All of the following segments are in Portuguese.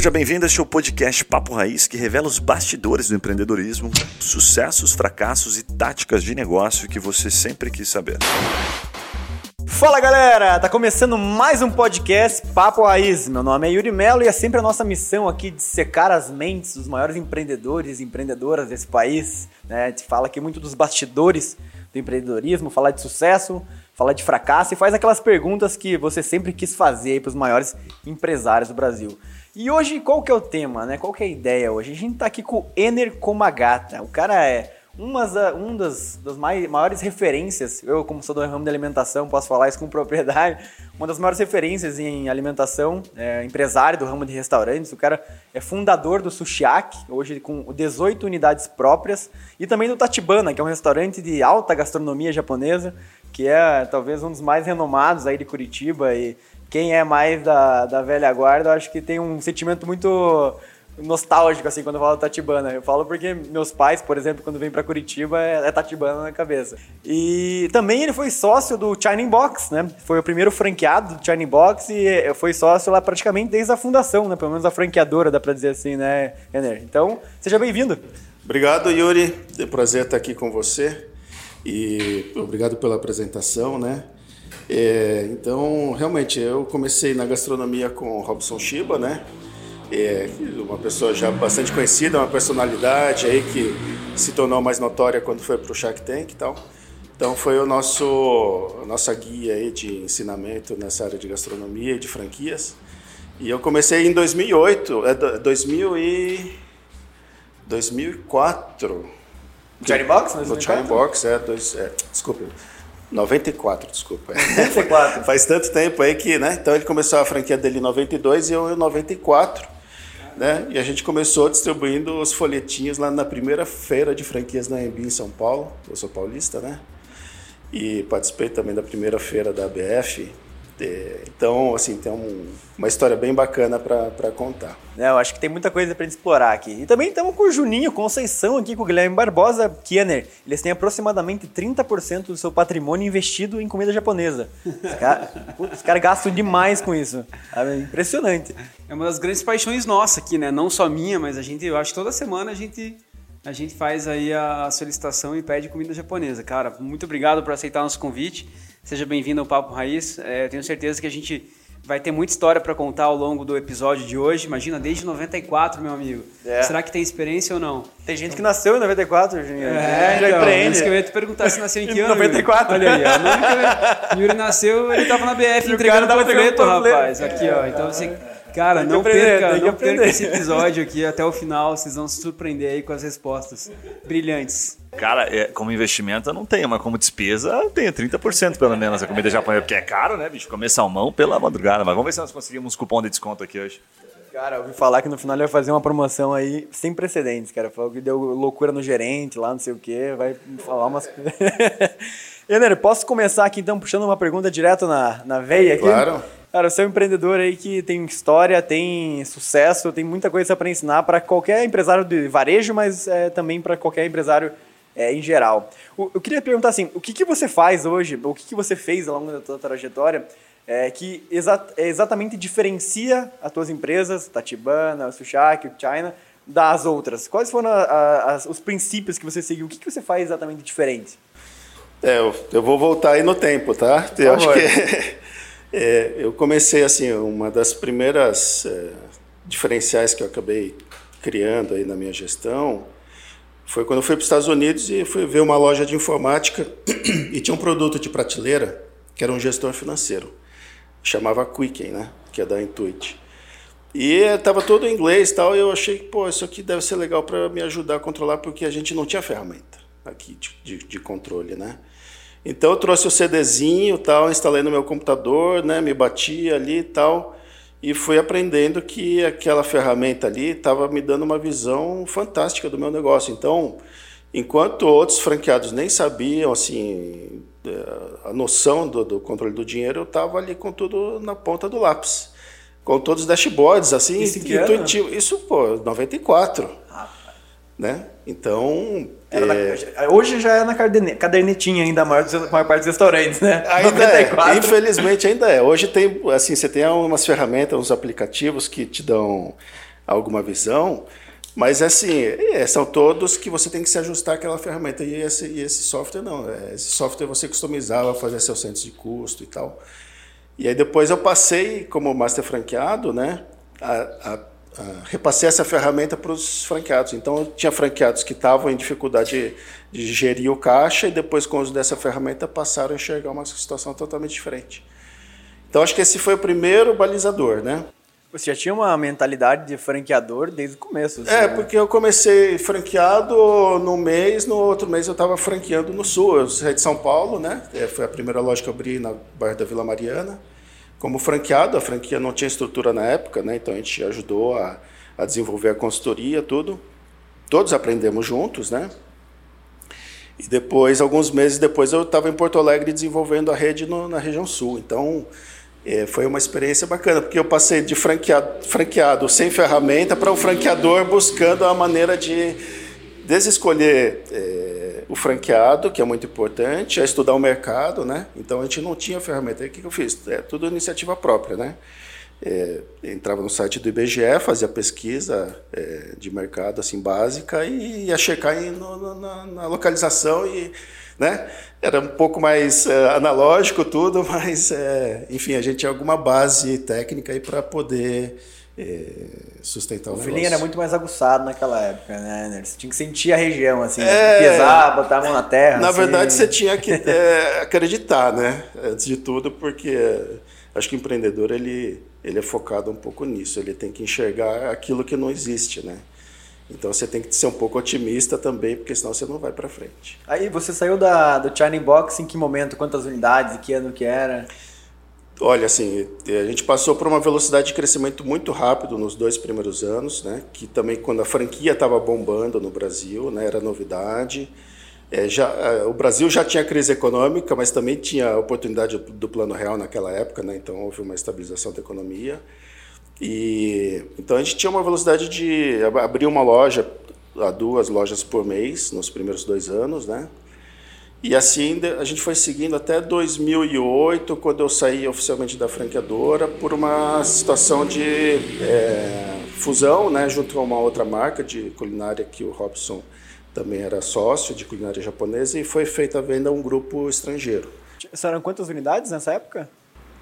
Seja bem-vindo a este podcast Papo Raiz, que revela os bastidores do empreendedorismo, sucessos, fracassos e táticas de negócio que você sempre quis saber. Fala galera, tá começando mais um podcast Papo Raiz. Meu nome é Yuri Melo e é sempre a nossa missão aqui de secar as mentes dos maiores empreendedores e empreendedoras desse país. Né? A gente fala aqui muito dos bastidores do empreendedorismo, falar de sucesso, falar de fracasso e faz aquelas perguntas que você sempre quis fazer para os maiores empresários do Brasil. E hoje, qual que é o tema, né? Qual que é a ideia hoje? A gente tá aqui com o Ener Komagata. O cara é uma, um das, das maiores referências, eu como sou do ramo de alimentação, posso falar isso com propriedade, uma das maiores referências em alimentação, é, empresário do ramo de restaurantes, o cara é fundador do Sushiak, hoje com 18 unidades próprias, e também do Tatibana, que é um restaurante de alta gastronomia japonesa, que é talvez um dos mais renomados aí de Curitiba, e quem é mais da, da velha guarda, acho que tem um sentimento muito nostálgico, assim, quando eu falo Tatibana. Eu falo porque meus pais, por exemplo, quando vêm para Curitiba, é, é Tatibana na cabeça. E também ele foi sócio do China Box, né? Foi o primeiro franqueado do China Box e foi sócio lá praticamente desde a fundação, né? Pelo menos a franqueadora, dá para dizer assim, né, Renner? Então, seja bem-vindo. Obrigado, Yuri. É um prazer estar aqui com você. E obrigado pela apresentação, né? É, então, realmente, eu comecei na gastronomia com Robson Shiba, né? É, uma pessoa já bastante conhecida, uma personalidade aí que se tornou mais notória quando foi para o Shark Tank e tal. Então foi o nosso nossa guia aí de ensinamento nessa área de gastronomia e de franquias. E eu comecei em 2008, é 2000 e 2004. Johnny Box? No Johnny Box, é, dois, é, desculpa. 94, desculpa. 94. Faz tanto tempo aí que, né? Então ele começou a franquia dele em 92 e eu em 94 né? E a gente começou distribuindo os folhetinhos lá na primeira feira de franquias na Embi em São Paulo. Eu sou paulista, né? E participei também da primeira feira da ABF então, assim, tem um, uma história bem bacana para contar. É, eu acho que tem muita coisa para explorar aqui. E também estamos com o Juninho Conceição aqui, com o Guilherme Barbosa Kiener. Eles têm aproximadamente 30% do seu patrimônio investido em comida japonesa. Os caras cara gastam demais com isso. É impressionante. É uma das grandes paixões nossas aqui, né? Não só minha, mas a gente, eu acho que toda semana a gente a gente faz aí a solicitação e pede comida japonesa. Cara, muito obrigado por aceitar nosso convite. Seja bem-vindo ao Papo Raiz. É, tenho certeza que a gente vai ter muita história para contar ao longo do episódio de hoje. Imagina, desde 94, meu amigo. É. Será que tem experiência ou não? Tem gente que nasceu em 94, Juninho. É, já então, empreende. Isso que eu ia te perguntar se nasceu em que ano. 94. Olha aí, ó. Yuri nasceu, ele tava na BF entregando panfleto, rapaz. Aqui, ó. Então você Cara, não perca, não perca esse episódio aqui até o final, vocês vão se surpreender aí com as respostas brilhantes. Cara, é, como investimento eu não tenho, mas como despesa eu tenho 30% pelo menos a comida japonesa, porque é caro, né, bicho? Comer salmão pela madrugada, mas vamos ver se nós conseguimos um cupom de desconto aqui hoje. Cara, eu ouvi falar que no final ele vai fazer uma promoção aí sem precedentes, cara. Falou que deu loucura no gerente lá, não sei o quê, vai falar umas Ener, posso começar aqui então puxando uma pergunta direto na, na veia aqui? Claro. Cara, você é um empreendedor aí que tem história, tem sucesso, tem muita coisa para ensinar para qualquer empresário de varejo, mas é, também para qualquer empresário é, em geral. O, eu queria perguntar assim, o que, que você faz hoje, o que, que você fez ao longo da sua trajetória é, que exa é, exatamente diferencia as tuas empresas, Tatibana, o Sushak, o China, das outras? Quais foram a, a, as, os princípios que você seguiu? O que, que você faz exatamente diferente? É, eu, eu vou voltar aí no tempo, tá? Eu acho que É, eu comecei assim, uma das primeiras é, diferenciais que eu acabei criando aí na minha gestão foi quando eu fui para os Estados Unidos e fui ver uma loja de informática e tinha um produto de prateleira que era um gestor financeiro, chamava Quicken, né? Que é da Intuit. E estava todo em inglês tal, e eu achei que, pô, isso aqui deve ser legal para me ajudar a controlar, porque a gente não tinha ferramenta aqui de, de, de controle, né? Então eu trouxe o CDzinho, tal, instalei no meu computador, né, me bati ali e tal, e fui aprendendo que aquela ferramenta ali estava me dando uma visão fantástica do meu negócio. Então, enquanto outros franqueados nem sabiam assim é, a noção do, do controle do dinheiro, eu estava ali com tudo na ponta do lápis, com todos os dashboards assim, Isso intuitivo. Isso, pô, 94. Né? Então. É... Na, hoje já é na cadernetinha ainda a maior, a maior parte dos restaurantes, né? Ainda 94. é. Infelizmente ainda é. Hoje tem, assim, você tem umas ferramentas, uns aplicativos que te dão alguma visão, mas assim, é, são todos que você tem que se ajustar àquela ferramenta. E esse, e esse software não. É, esse software você customizava, fazer seus centros de custo e tal. E aí depois eu passei, como master franqueado, né, a, a, a repassei essa ferramenta para os franqueados. Então eu tinha franqueados que estavam em dificuldade de, de gerir o caixa e depois com o uso dessa ferramenta passaram a enxergar uma situação totalmente diferente. Então acho que esse foi o primeiro balizador, né? Você já tinha uma mentalidade de franqueador desde o começo. Assim, é, né? porque eu comecei franqueado no mês, no outro mês eu estava franqueando no sul. Eu sou de São Paulo, né? É, foi a primeira loja que eu abri na bairro da Vila Mariana. Como franqueado, a franquia não tinha estrutura na época, né? Então a gente ajudou a, a desenvolver a consultoria, tudo. Todos aprendemos juntos, né? E depois, alguns meses depois, eu estava em Porto Alegre desenvolvendo a rede no, na região sul. Então, é, foi uma experiência bacana, porque eu passei de franqueado, franqueado sem ferramenta para um franqueador buscando a maneira de desescolher é, o franqueado, que é muito importante, a estudar o mercado, né? Então a gente não tinha ferramenta. Aí o que eu fiz? É tudo iniciativa própria, né? É, entrava no site do IBGE, fazia pesquisa é, de mercado assim básica e ia checar em, no, na, na, localização e né? Era um pouco mais é, analógico tudo, mas é, enfim, a gente tinha alguma base técnica aí para poder é, sustentar o, o negócio. feeling era muito mais aguçado naquela época, né? Você tinha que sentir a região, assim, é, pesar, botar a mão na terra. Na assim. verdade, você tinha que é, acreditar, né? Antes de tudo, porque acho que o empreendedor ele, ele é focado um pouco nisso. Ele tem que enxergar aquilo que não existe, né? Então você tem que ser um pouco otimista também, porque senão você não vai para frente. Aí você saiu da, do China Box em que momento? Quantas unidades? Que ano que era? Olha, assim, a gente passou por uma velocidade de crescimento muito rápido nos dois primeiros anos, né? Que também quando a franquia estava bombando no Brasil, né? Era novidade. É, já, é, o Brasil já tinha crise econômica, mas também tinha a oportunidade do Plano Real naquela época, né? Então houve uma estabilização da economia. E então a gente tinha uma velocidade de abrir uma loja, a duas lojas por mês nos primeiros dois anos, né? E assim a gente foi seguindo até 2008, quando eu saí oficialmente da franqueadora, por uma situação de é, fusão, né, junto com uma outra marca de culinária que o Robson também era sócio de culinária japonesa e foi feita a venda a um grupo estrangeiro. Eram quantas unidades nessa época?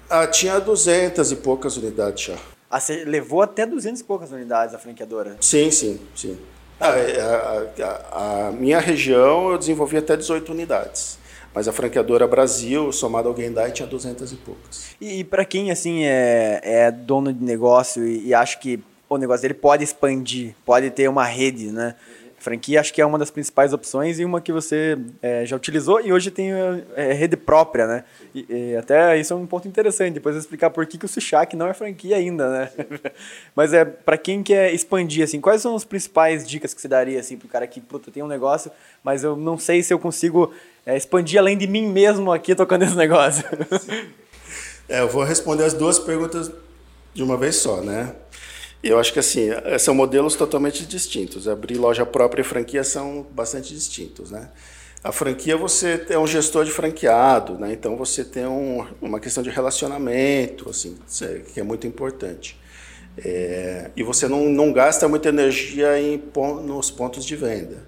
Ah, tinha 200 e poucas unidades já. Ah, você levou até 200 e poucas unidades a franqueadora? Sim, sim, sim. A, a, a, a, minha região eu desenvolvi até 18 unidades. Mas a franqueadora Brasil, somada ao Gendai, tinha 200 e poucas. E, e para quem assim é, é, dono de negócio e, e acha que o negócio dele pode expandir, pode ter uma rede, né? Franquia acho que é uma das principais opções e uma que você é, já utilizou e hoje tem é, rede própria, né? E, e, até isso é um ponto interessante, depois eu explicar por que, que o Sushak não é franquia ainda, né? Mas é para quem quer expandir, assim, quais são as principais dicas que você daria, assim, pro cara que, puta, tem um negócio, mas eu não sei se eu consigo é, expandir além de mim mesmo aqui tocando esse negócio? É, eu vou responder as duas perguntas de uma vez só, né? Eu acho que assim, são modelos totalmente distintos. Abrir loja própria e franquia são bastante distintos, né? A franquia você é um gestor de franqueado, né? Então você tem um, uma questão de relacionamento, assim, que é muito importante. É, e você não, não gasta muita energia em, nos pontos de venda.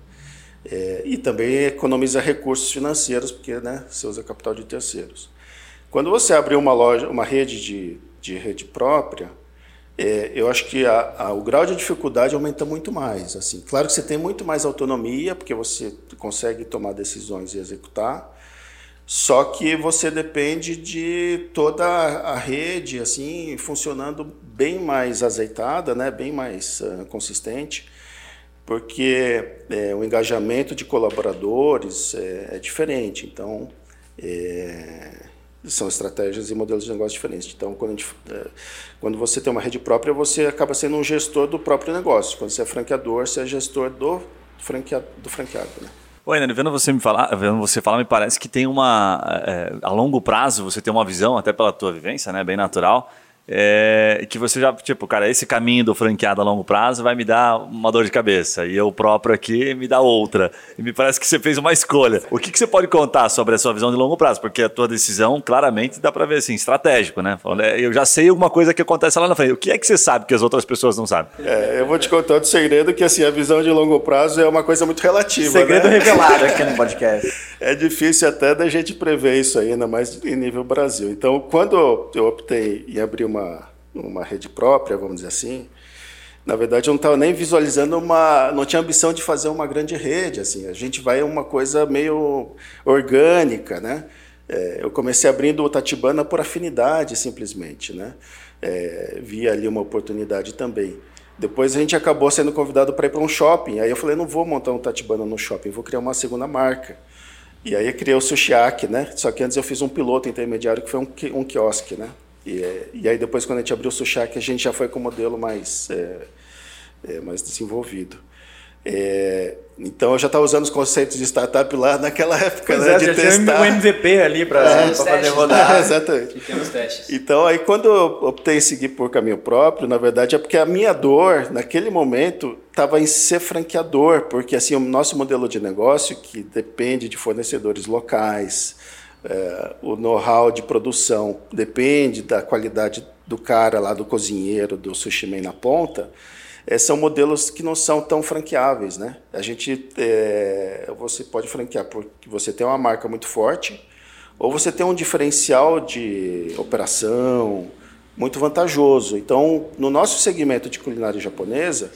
É, e também economiza recursos financeiros, porque né, você usa capital de terceiros. Quando você abre uma loja, uma rede de, de rede própria, é, eu acho que a, a, o grau de dificuldade aumenta muito mais. Assim, claro que você tem muito mais autonomia, porque você consegue tomar decisões e executar. Só que você depende de toda a rede assim funcionando bem mais azeitada, né, bem mais uh, consistente, porque é, o engajamento de colaboradores é, é diferente. Então, é, são estratégias e modelos de negócio diferentes. Então, quando, gente, é, quando, você tem uma rede própria, você acaba sendo um gestor do próprio negócio. Quando você é franqueador, você é gestor do franqueado. Do franqueado né? Oi, Nani, vendo você me falar, vendo você falar, me parece que tem uma é, a longo prazo você tem uma visão, até pela tua vivência, né, bem natural, é, que você já, tipo, cara, esse caminho do franqueado a longo prazo vai me dar uma dor de cabeça e eu próprio aqui me dá outra. E me parece que você fez uma escolha. O que, que você pode contar sobre a sua visão de longo prazo? Porque a tua decisão, claramente, dá para ver assim, estratégico, né? É, eu já sei alguma coisa que acontece lá na frente. O que é que você sabe que as outras pessoas não sabem? É, eu vou te contar outro segredo que assim, a visão de longo prazo é uma coisa muito relativa. Segredo né? revelado aqui no podcast. É difícil até da gente prever isso aí, ainda mais em nível Brasil. Então, quando eu optei em abrir uma, uma rede própria, vamos dizer assim, na verdade eu não estava nem visualizando uma, não tinha ambição de fazer uma grande rede, assim. A gente vai uma coisa meio orgânica, né? É, eu comecei abrindo o Tatibana por afinidade, simplesmente, né? É, vi ali uma oportunidade também. Depois a gente acabou sendo convidado para ir para um shopping. Aí eu falei, não vou montar um Tatibana no shopping, vou criar uma segunda marca. E aí eu criei o Sushiaki, né? Só que antes eu fiz um piloto intermediário que foi um, um quiosque, né? E, e aí depois quando a gente abriu o Sushiaki, a gente já foi com o modelo mais, é, é, mais desenvolvido. É, então eu já estava usando os conceitos de startup lá naquela época, pois né, é, de já testar. Tinha um MVP ali para É, fazer rodar. exatamente. Pequenos testes. Então aí quando eu optei em seguir por caminho próprio, na verdade é porque a minha dor naquele momento estava em ser franqueador, porque assim o nosso modelo de negócio que depende de fornecedores locais, é, o know-how de produção depende da qualidade do cara lá, do cozinheiro, do sushi man na ponta, é, são modelos que não são tão franqueáveis. Né? A gente, é, você pode franquear porque você tem uma marca muito forte, ou você tem um diferencial de operação muito vantajoso. Então, no nosso segmento de culinária japonesa,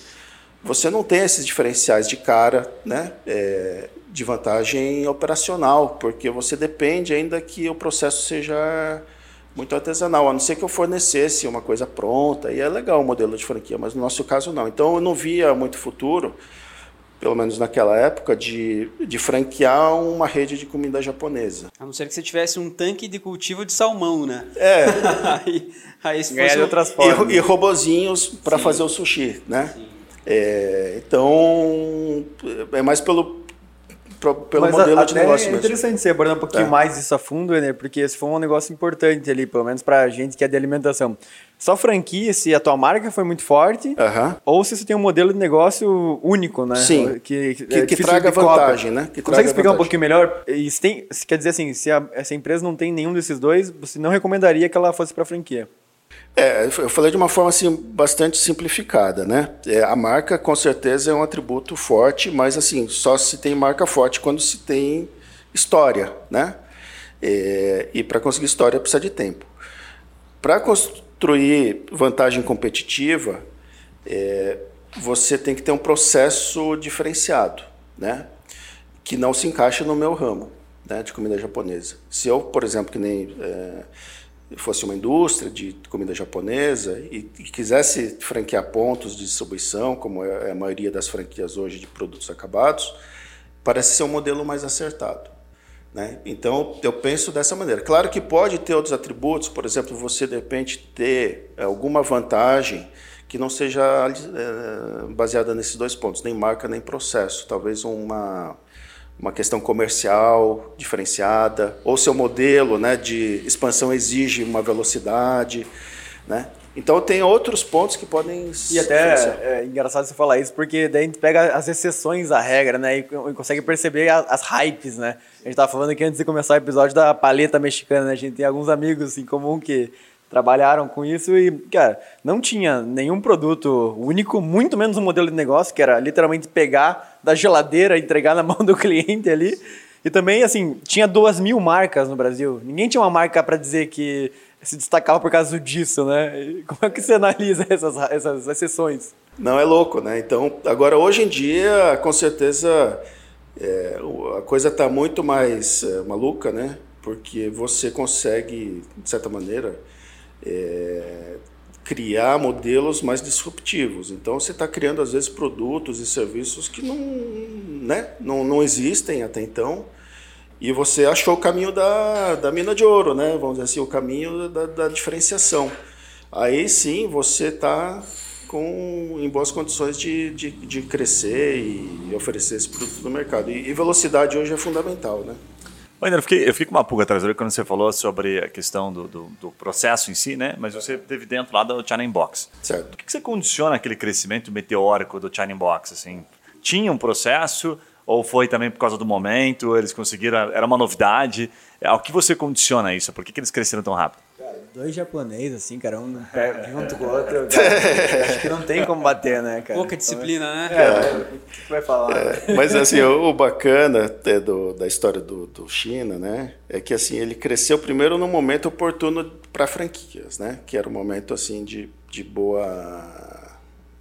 você não tem esses diferenciais de cara, né? É, de vantagem operacional, porque você depende ainda que o processo seja muito artesanal, a não ser que eu fornecesse uma coisa pronta, e é legal o modelo de franquia, mas no nosso caso não. Então eu não via muito futuro, pelo menos naquela época, de, de franquear uma rede de comida japonesa. A não ser que você tivesse um tanque de cultivo de salmão, né? É. aí, aí se Ganhar fosse um- outras formas. E, e robozinhos para fazer o sushi, né? É, então é mais pelo pelo Mas modelo a- de negócio é mesmo. interessante você abordar um pouquinho É. mais isso a fundo, né? Porque esse foi um negócio importante ali, pelo menos pra gente que é de alimentação. Só franquia se a tua marca foi muito forte, Aham. ou se você tem um modelo de negócio único, né? Sim. Que, Que- é que traga vantagem, né? Que Consegue explicar um vantagem. pouquinho melhor? E se tem, quer dizer assim, se a- essa empresa não tem nenhum desses dois, você não recomendaria que ela fosse para franquia? É, eu falei de uma forma assim bastante simplificada, né? É, a marca com certeza é um atributo forte, mas assim só se tem marca forte quando se tem história, né? É, e para conseguir história precisa de tempo. Para construir vantagem competitiva, é, você tem que ter um processo diferenciado, né? Que não se encaixa no meu ramo, né? De comida japonesa. Se eu, por exemplo, que nem é, fosse uma indústria de comida japonesa e, e quisesse franquear pontos de distribuição, como é a maioria das franquias hoje de produtos acabados, parece ser um modelo mais acertado. Né? Então, eu penso dessa maneira. Claro que pode ter outros atributos, por exemplo, você de repente ter eh, alguma vantagem que não seja eh, baseada nesses dois pontos, nem marca nem processo. Talvez uma, uma questão comercial diferenciada, ou seu modelo né, de expansão exige uma velocidade. Né? Então, tem outros pontos que podem E até diferenciar. é engraçado você falar isso, porque daí a gente pega as exceções à regra, né? E e consegue perceber a- as hypes, né? A gente tava falando aqui antes de começar o episódio da paleta mexicana, né? A gente tem alguns amigos em comum que trabalharam com isso e, cara, não tinha nenhum produto único, muito menos um modelo de negócio, que era literalmente pegar da geladeira e entregar na mão do cliente ali. E também, assim, tinha duas mil marcas no Brasil. Ninguém tinha uma marca para dizer que se destacava por causa disso, né? Como é que você analisa essas, essas exceções? Não é louco, né? Então, agora hoje em dia, com certeza, é, a coisa está muito mais é, maluca, né? Porque você consegue, de certa maneira, é, criar modelos mais disruptivos. Então, você está criando às vezes produtos e serviços que não, né? não, não existem até então. E você achou o caminho da, da mina de ouro, né? Vamos dizer assim, o caminho da, da diferenciação. Aí sim você está com, em boas condições de, de, de crescer e oferecer esse produto no mercado. E, e velocidade hoje é fundamental, né? Ainda eu fiquei, eu fiquei com uma pulga atrás quando você falou sobre a questão do, do, do, processo em si, né? Mas você teve dentro lá do China Box. Certo. O que, que você condiciona aquele crescimento meteórico do China Box? Assim, tinha um processo ou foi também por causa do momento? Eles conseguiram? Era uma novidade? Ao que você condiciona isso? Por que, que eles cresceram tão rápido? Dois japoneses, assim, cara, um junto com o outro, cara, acho que não tem como bater, né, cara? Pouca disciplina, né? É, o que tu vai falar? É, mas, assim, o, o bacana é do, da história do, do China, né, é que, assim, ele cresceu primeiro no momento oportuno para franquias, né, que era um momento, assim, de, de boa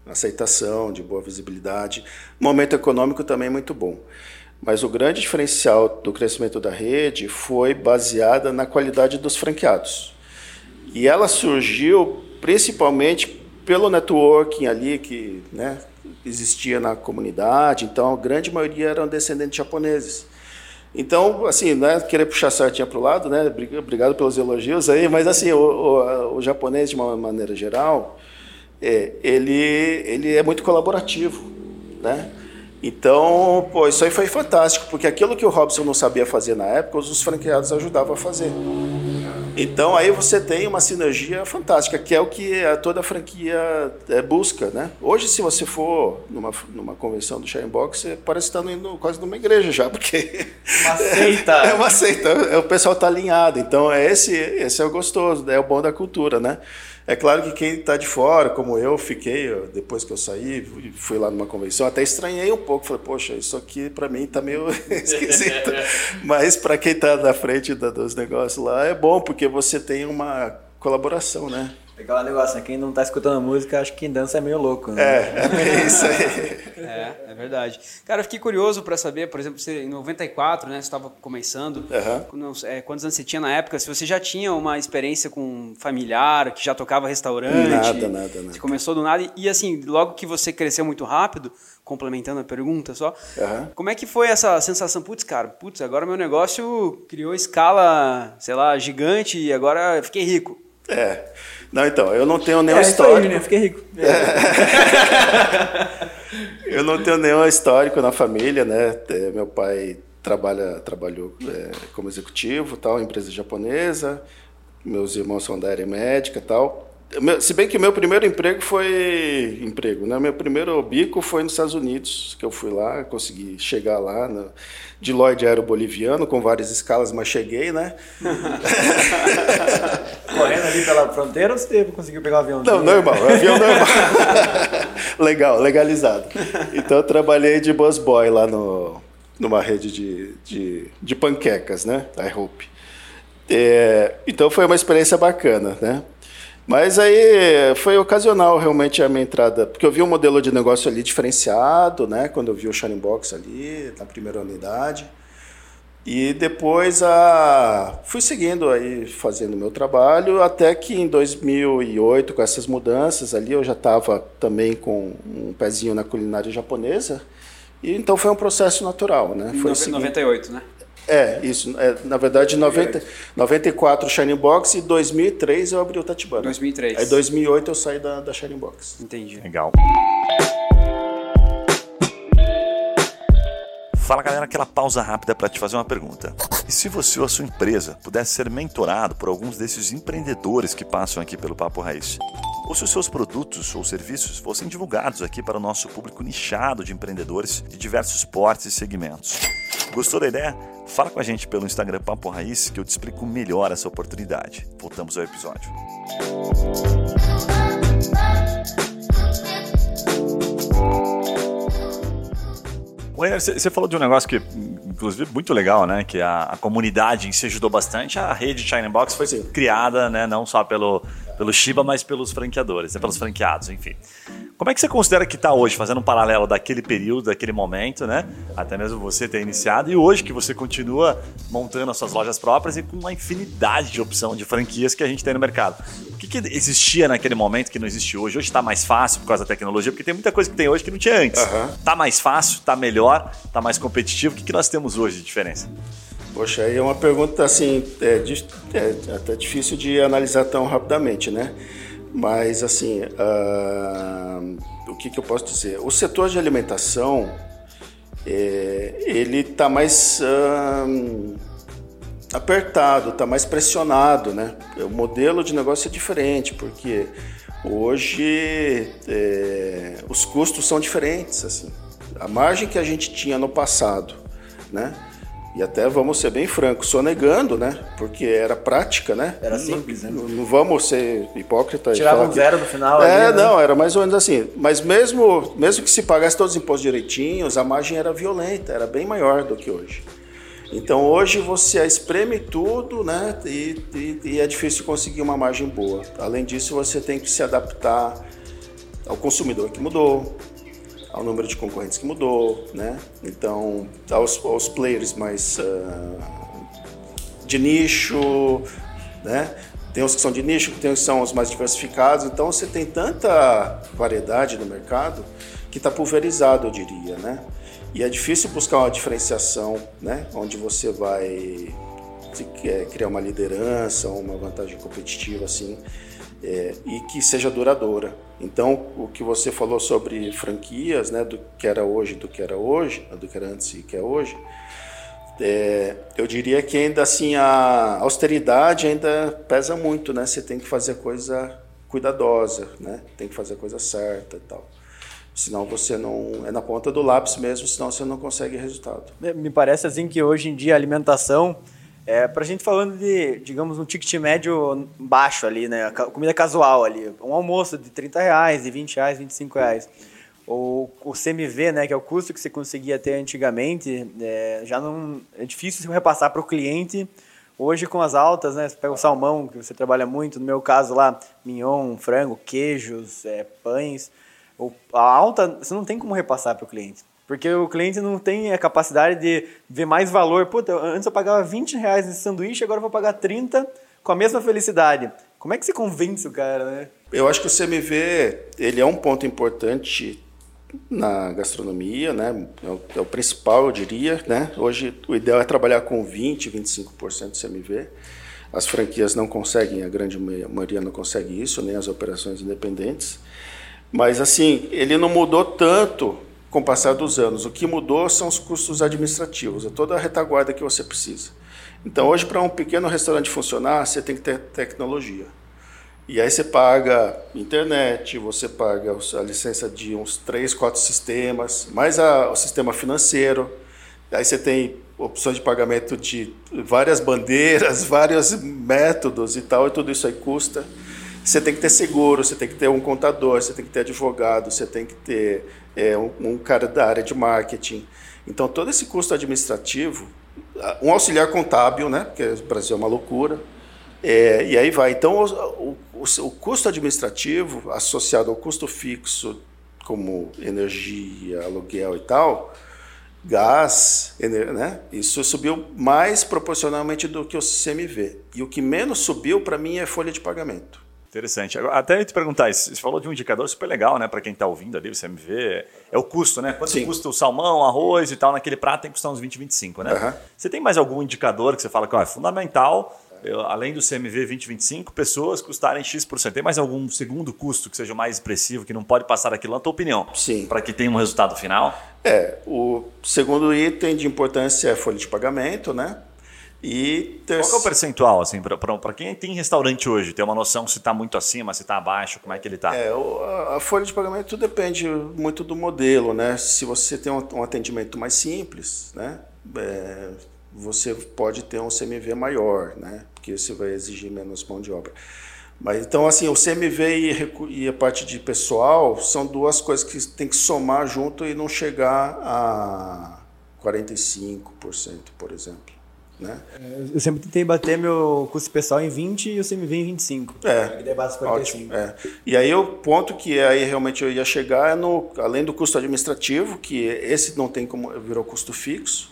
aceitação, de boa visibilidade, momento econômico também muito bom. Mas o grande diferencial do crescimento da rede foi baseada na qualidade dos franqueados. E ela surgiu principalmente pelo networking ali que né, existia na comunidade, então a grande maioria eram descendentes japoneses. Então, assim, né, querer puxar a sardinha para o lado, né, obrigado pelos elogios aí, mas assim, o, o, o japonês, de uma maneira geral, é, ele, ele é muito colaborativo, né? Então, pô, isso aí foi fantástico, porque aquilo que o Robson não sabia fazer na época, os franqueados ajudavam a fazer. Então aí você tem uma sinergia fantástica, que é o que toda a franquia é, busca, né? Hoje, se você for numa, numa convenção do Box, você parece estar indo quase numa igreja já, porque... Uma seita! É, é uma seita, o pessoal está alinhado, então é esse, esse é o gostoso, é o bom da cultura, né? É claro que quem está de fora, como eu fiquei, depois que eu saí, fui lá numa convenção, até estranhei um pouco. Falei, poxa, isso aqui para mim está meio esquisito. Mas para quem está na frente dos negócios lá, é bom, porque você tem uma colaboração, né? Aquele negócio, né? quem não tá escutando música, acho que quem dança é meio louco, né? É, é isso aí. é, é verdade. Cara, eu fiquei curioso para saber, por exemplo, você em 94, né, você estava começando, uhum. é, quantos anos você tinha na época, se você já tinha uma experiência com familiar, que já tocava restaurante? Nada, nada, nada. Você começou do nada e, assim, logo que você cresceu muito rápido, complementando a pergunta só, uhum. como é que foi essa sensação? Putz, cara, putz, agora meu negócio criou escala, sei lá, gigante e agora fiquei rico. É. Não, então, eu não tenho nenhuma é, história. Né? Fiquei rico. É. eu não tenho nenhum histórico na família, né? É, meu pai trabalha, trabalhou é, como executivo, tal, empresa japonesa. Meus irmãos são da área médica, tal. Se bem que o meu primeiro emprego foi emprego, né? Meu primeiro bico foi nos Estados Unidos, que eu fui lá, consegui chegar lá no, de Lloyd Aero Boliviano, com várias escalas, mas cheguei, né? Correndo ali pela fronteira ou você conseguiu pegar o avião? Não, normal, avião normal. Legal, legalizado. Então eu trabalhei de busboy lá no, numa rede de, de, de panquecas, né? I hope. É, então foi uma experiência bacana, né? Mas aí foi ocasional realmente a minha entrada, porque eu vi um modelo de negócio ali diferenciado, né? Quando eu vi o Shining Box ali, na primeira unidade. E depois a... fui seguindo aí, fazendo meu trabalho, até que em 2008, com essas mudanças ali, eu já estava também com um pezinho na culinária japonesa. E então foi um processo natural, né? Foi 98, né? É, isso. É, na verdade, 90, 94 Shining Box e 2003 eu abri o Tatibana. 2003. Aí 2008 eu saí da, da Shining Box. Entendi. Legal. Fala galera, aquela pausa rápida para te fazer uma pergunta. E se você ou a sua empresa pudesse ser mentorado por alguns desses empreendedores que passam aqui pelo Papo Raiz? Ou se os seus produtos ou serviços fossem divulgados aqui para o nosso público nichado de empreendedores de diversos portes e segmentos? Gostou da ideia? Fala com a gente pelo Instagram Papo Raiz que eu te explico melhor essa oportunidade. Voltamos ao episódio. Wenner, você falou de um negócio que, inclusive, muito legal, né? Que a, a comunidade em si ajudou bastante. A rede China Box foi criada, né? Não só pelo, pelo Shiba, mas pelos franqueadores, né, pelos franqueados, enfim. Como é que você considera que está hoje, fazendo um paralelo daquele período, daquele momento, né? Até mesmo você ter iniciado, e hoje que você continua montando as suas lojas próprias e com uma infinidade de opção de franquias que a gente tem no mercado. O que, que existia naquele momento que não existe hoje? Hoje está mais fácil por causa da tecnologia, porque tem muita coisa que tem hoje que não tinha antes. Está mais fácil, está melhor, está mais competitivo. O que, que nós temos hoje de diferença? Poxa, aí é uma pergunta assim, é, é até difícil de analisar tão rapidamente, né? Mas, assim, uh, o que, que, eu posso dizer? O setor de alimentação, é, ele está mais uh, apertado, está mais pressionado, né? O modelo de negócio é diferente, porque hoje é, os custos são diferentes, assim. A margem que a gente tinha no passado, né? E até vamos ser bem francos, sonegando, né? Porque era prática, né? Era simples, né? Não, não vamos ser hipócritas. Tirava um zero no final. É, ali, né? não, era mais ou menos assim. Mas mesmo, mesmo que se pagasse todos os impostos direitinhos, a margem era violenta, era bem maior do que hoje. Então hoje você espreme tudo, né? E, e, e é difícil conseguir uma margem boa. Além disso, você tem que se adaptar ao consumidor que mudou, ao número de concorrentes que mudou, né? Então, aos, aos players mais uh, de nicho, né? Tem os que são de nicho, tem os que são os mais diversificados. Então, você tem tanta variedade no mercado que está pulverizado, eu diria, né? E é difícil buscar uma diferenciação, né? Onde você vai criar uma liderança, uma vantagem competitiva, assim, é, e que seja duradoura. Então, o que você falou sobre franquias, né, do que era hoje, do que era hoje, do que era antes e que é hoje, é, eu diria que ainda assim a austeridade ainda pesa muito, né? Você tem que fazer coisa cuidadosa, né? Tem que fazer coisa certa e tal. Senão você não. É na ponta do lápis mesmo, senão você não consegue resultado. Me parece assim que hoje em dia a alimentação é, pra gente falando de, digamos, um ticket médio baixo ali, né? Comida casual ali. Um almoço de 30 reais, de 20 reais, 25 reais. O, o CMV, né, que é o custo que você conseguia ter antigamente, é, já não é difícil repassar para o cliente. Hoje, com as altas, né, você pega o salmão, que você trabalha muito, no meu caso lá, mignon, frango, queijos, é, pães. a alta, você não tem como repassar para o cliente. Porque o cliente não tem a capacidade de ver mais valor. Puta, antes eu pagava 20 reais nesse sanduíche, agora eu vou pagar 30 com a mesma felicidade. Como é que você convence o cara, né? Eu acho que o CMV ele é um ponto importante na gastronomia, né? É o, é o, principal, eu diria, né? Hoje o ideal é trabalhar com 20, 25% de CMV. As franquias não conseguem, a grande maioria não consegue isso, nem as operações independentes. Mas assim, ele não mudou tanto com o passar dos anos. O que mudou são os custos administrativos, é toda a retaguarda que você precisa. Então, hoje, para um pequeno restaurante funcionar, você tem que ter tecnologia. E aí você paga internet, você paga a licença de uns três, quatro sistemas, mais a, o sistema financeiro. Aí você tem opções de pagamento de várias bandeiras, vários métodos e tal, e tudo isso aí custa. Você tem que ter seguro, você tem que ter um contador, você tem que ter advogado, você tem que ter é, um, um cara da área de marketing. Então, todo esse custo administrativo, um auxiliar contábil, né? Porque o Brasil é uma loucura. É, e aí vai. Então, o, o, o, custo administrativo associado ao custo fixo, como energia, aluguel e tal, gás, né? Isso subiu mais proporcionalmente do que o CMV. E o que menos subiu, para mim, é folha de pagamento. Interessante. Até eu te perguntar, você falou de um indicador super legal, né, para quem está ouvindo ali, o CMV, é o custo, né? Quanto Sim. custa o salmão, arroz e tal, naquele prato tem que custar uns 20, 25, né? Uhum. Você tem mais algum indicador que você fala que ó, é fundamental, eu, além do CMV 2025, pessoas custarem X%? Tem mais algum segundo custo que seja mais expressivo, que não pode passar daquilo, na tua opinião? Sim. Para que tenha um resultado final? É, o segundo item de importância é a folha de pagamento, né? E ter... Qual é o percentual, assim, para quem tem restaurante hoje, ter uma noção se está muito acima, se está abaixo, como é que ele está? É, a folha de pagamento depende muito do modelo, né? Se você tem um atendimento mais simples, né? É, você pode ter um CMV maior, né? Porque você vai exigir menos mão de obra. Mas então assim, o CMV e, a parte de pessoal são duas coisas que tem que somar junto e não chegar a 45%, por exemplo. Né? Eu sempre tentei bater meu custo pessoal em 20 e o CMV em 25. É. E daí base 45. Ótimo, é. E aí o ponto que aí realmente eu ia chegar é no, além do custo administrativo, que esse não tem como virou custo fixo,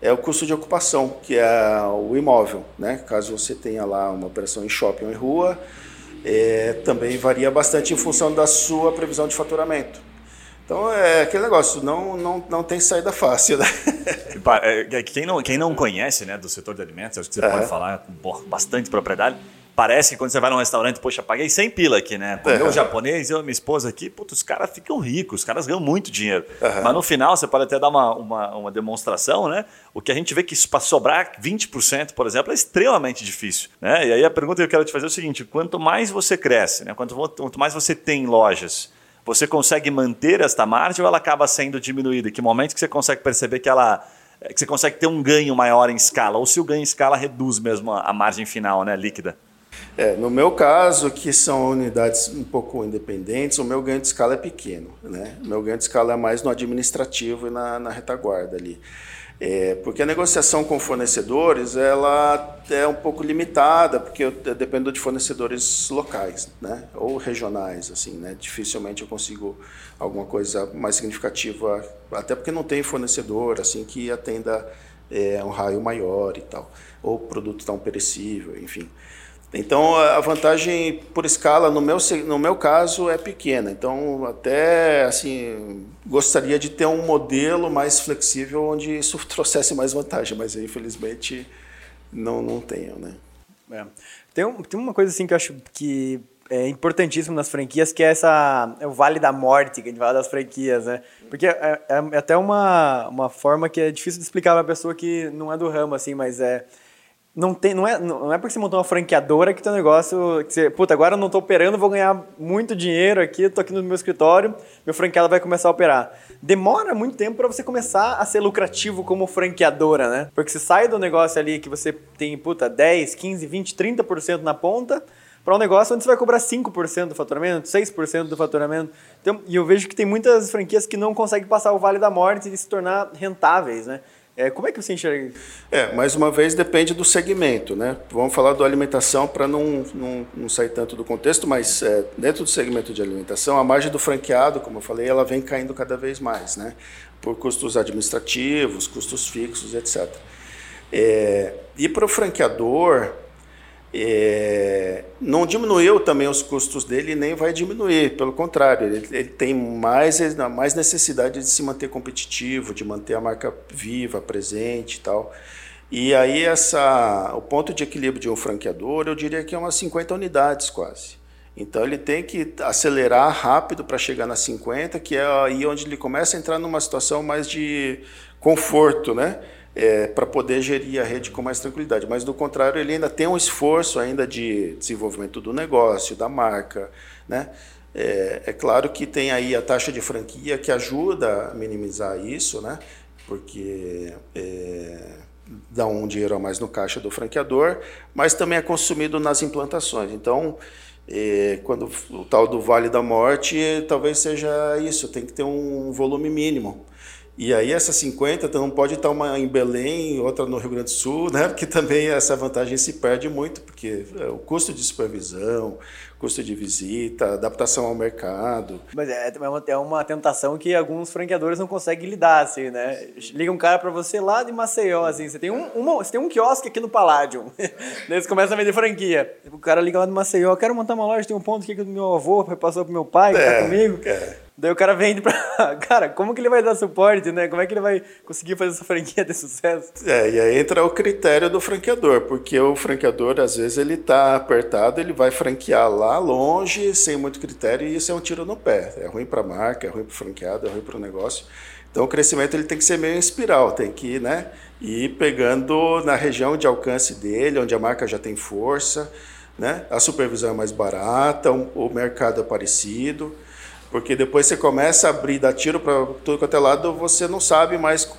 é o custo de ocupação, que é o imóvel. Né? Caso você tenha lá uma operação em shopping ou em rua, é, também varia bastante em função da sua previsão de faturamento. Então é aquele negócio, não, não, não tem saída fácil, né? É, é quem, não, quem não conhece né, do setor de alimentos, acho que você pode falar com bastante propriedade, parece que quando você vai num restaurante, poxa, paguei 100 pila aqui, né? Comeu É. o japonês, eu e minha esposa aqui, putz, os caras ficam ricos, os caras ganham muito dinheiro. Aham. Mas no final, você pode até dar uma, uma, uma demonstração, né? O que a gente vê que para sobrar 20%, por exemplo, é extremamente difícil, né? E aí a pergunta que eu quero te fazer é o seguinte, quanto mais você cresce, né? Quanto, quanto mais você tem lojas, você consegue manter esta margem ou ela acaba sendo diminuída? Que momento que você consegue perceber que ela que você consegue ter um ganho maior em escala? Ou se o ganho em escala reduz mesmo a, a margem final, né, líquida? É, no meu caso, que são unidades um pouco independentes, o meu ganho de escala é pequeno. Né? O meu ganho de escala é mais no administrativo e na, na retaguarda ali. É, porque a negociação com fornecedores ela é um pouco limitada, porque eu dependo de fornecedores locais né? ou regionais. assim, né? Dificilmente eu consigo alguma coisa mais significativa, até porque não tem fornecedor assim que atenda é, um raio maior e tal, ou produto tão perecível, enfim. Então a vantagem por escala no meu no meu caso é pequena. Então até assim gostaria de ter um modelo mais flexível onde isso trouxesse mais vantagem, mas infelizmente não não tenho, né? É. Tem, tem uma coisa assim que eu acho que é importantíssimo nas franquias, que é essa é o vale da morte que a gente fala das franquias, né? Porque é, é até uma, uma forma que é difícil de explicar para pessoa que não é do ramo, assim, mas é não tem não é não é porque você montou uma franqueadora que teu negócio que você, puta, agora eu não tô operando, vou ganhar muito dinheiro aqui, tô aqui no meu escritório, meu franqueado vai começar a operar. Demora muito tempo para você começar a ser lucrativo como franqueadora, né? Porque você sai do negócio ali que você tem, puta, 10, 15, 20, 30% na ponta, para um negócio onde você vai cobrar 5% do faturamento, 6% do faturamento. Então, e eu vejo que tem muitas franquias que não conseguem passar o vale da morte e se tornar rentáveis, né? É, como é que você enxerga isso? É, mais uma vez depende do segmento, né? Vamos falar do alimentação para não, não, não sair tanto do contexto, mas é, dentro do segmento de alimentação, a margem do franqueado, como eu falei, ela vem caindo cada vez mais, né? Por custos administrativos, custos fixos, etc. É, e para o franqueador, é, não diminuiu também os custos dele, nem vai diminuir, pelo contrário, ele, ele, tem mais, mais necessidade de se manter competitivo, de manter a marca viva, presente e tal. E aí essa, o ponto de equilíbrio de um franqueador, eu diria que é umas 50 unidades quase. Então ele tem que acelerar rápido para chegar nas 50, que é aí onde ele começa a entrar numa situação mais de conforto, né? É, para poder gerir a rede com mais tranquilidade. Mas, do contrário, ele ainda tem um esforço ainda de desenvolvimento do negócio, da marca. Né? É, é claro que tem aí a taxa de franquia que ajuda a minimizar isso, né? porque é, dá um dinheiro a mais no caixa do franqueador, mas também é consumido nas implantações. Então, é, quando o tal do Vale da Morte, talvez seja isso, tem que ter um volume mínimo. E aí essa 50 então, não pode estar uma em Belém, outra no Rio Grande do Sul, né? Porque também essa vantagem se perde muito, porque o custo de supervisão, custo de visita, adaptação ao mercado. Mas é, é uma, é uma tentação que alguns franqueadores não conseguem lidar, assim, né? Liga um cara para você lá de Maceió, assim, você tem um, uma, você tem um quiosque aqui no Palladium, daí você começa a vender franquia. O cara liga lá de Maceió, quero montar uma loja, tem um ponto aqui que o meu avô passou pro meu pai, que é, tá comigo. É. Daí o cara vende pra. Cara, como que ele vai dar suporte, né? Como é que ele vai conseguir fazer essa franquia ter sucesso? É, e aí entra o critério do franqueador, porque o franqueador, às vezes, ele tá apertado, ele vai franquear lá longe, sem muito critério, e isso é um tiro no pé. É ruim para a marca, é ruim para o franqueado, é ruim para o negócio. Então o crescimento ele tem que ser meio em espiral, tem que né, ir pegando na região de alcance dele, onde a marca já tem força, né, a supervisão é mais barata, o mercado é parecido. Porque depois você começa a abrir, dar tiro para tudo quanto é lado, você não sabe mais